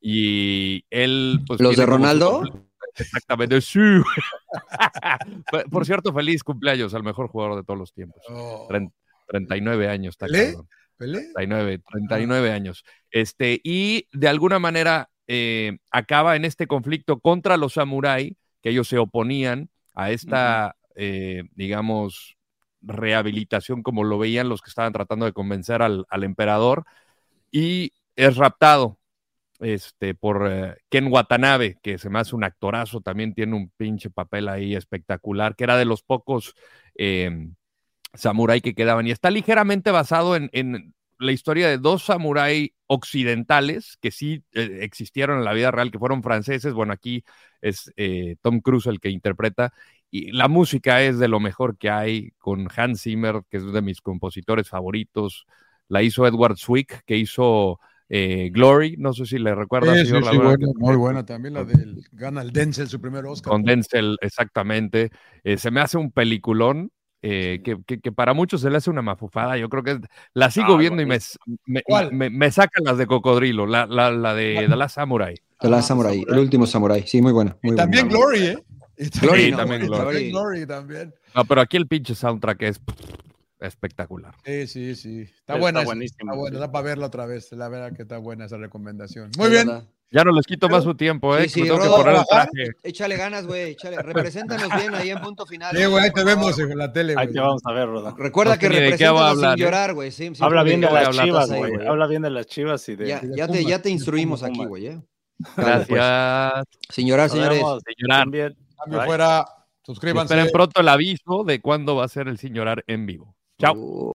y él... Pues, ¿Los de Ronaldo? Exactamente. Por cierto, feliz cumpleaños al mejor jugador de todos los tiempos. 39 años. Está ¿Pelé? 39, 39 años. Este, y de alguna manera eh, acaba en este conflicto contra los samuráis, que ellos se oponían a esta, eh, digamos, rehabilitación como lo veían los que estaban tratando de convencer al, al emperador, y es raptado este, por eh, Ken Watanabe, que se me hace un actorazo, también tiene un pinche papel ahí espectacular, que era de los pocos eh, samurái que quedaban. Y está ligeramente basado en, en la historia de dos samurái occidentales que sí eh, existieron en la vida real, que fueron franceses. Bueno, aquí es eh, Tom Cruise el que interpreta. Y la música es de lo mejor que hay con Hans Zimmer, que es de mis compositores favoritos. La hizo Edward Zwick, que hizo eh, Glory, no sé si le recuerda. Sí, señor, sí, buena, muy buena también la del gana el Denzel su primer Oscar. Con Denzel, exactamente. Eh, se me hace un peliculón. Eh, que, que, que, para muchos se le hace una mafufada, yo creo que la sigo ah, viendo y me, me, me, me, sacan las de cocodrilo, la, la, la de The Last Samurai. The Last Samurai, el último Samurai, sí, muy buena. Muy también buena. Glory, ¿eh? Y también, sí, también Glory. También Glory también. No, pero aquí el pinche soundtrack es espectacular. Sí, sí, sí. Está, está buena. Buenísimo. Está buena, da para verla otra vez. La verdad que está buena esa recomendación. Muy bien. Verdad. Ya no les quito más su tiempo, ¿eh? Sí, sí, Rodo, que traje. Échale ganas, güey. Échale. Represéntanos bien ahí en punto final. Sí, güey, ahí te vemos en la tele, güey. Ahí te vamos a ver, Roda. Recuerda no que represéntanos sin llorar, güey. Sí, Habla bien de las chivas, güey. Habla bien de las chivas y de. Ya, ya, te, ya te instruimos aquí, güey. ¿eh? Gracias. Pues. Sin llorar, señores. Sin llorar. Cambio fuera. Suscríbanse. Esperen pronto el aviso de cuándo va a ser el sin llorar en vivo. 叫。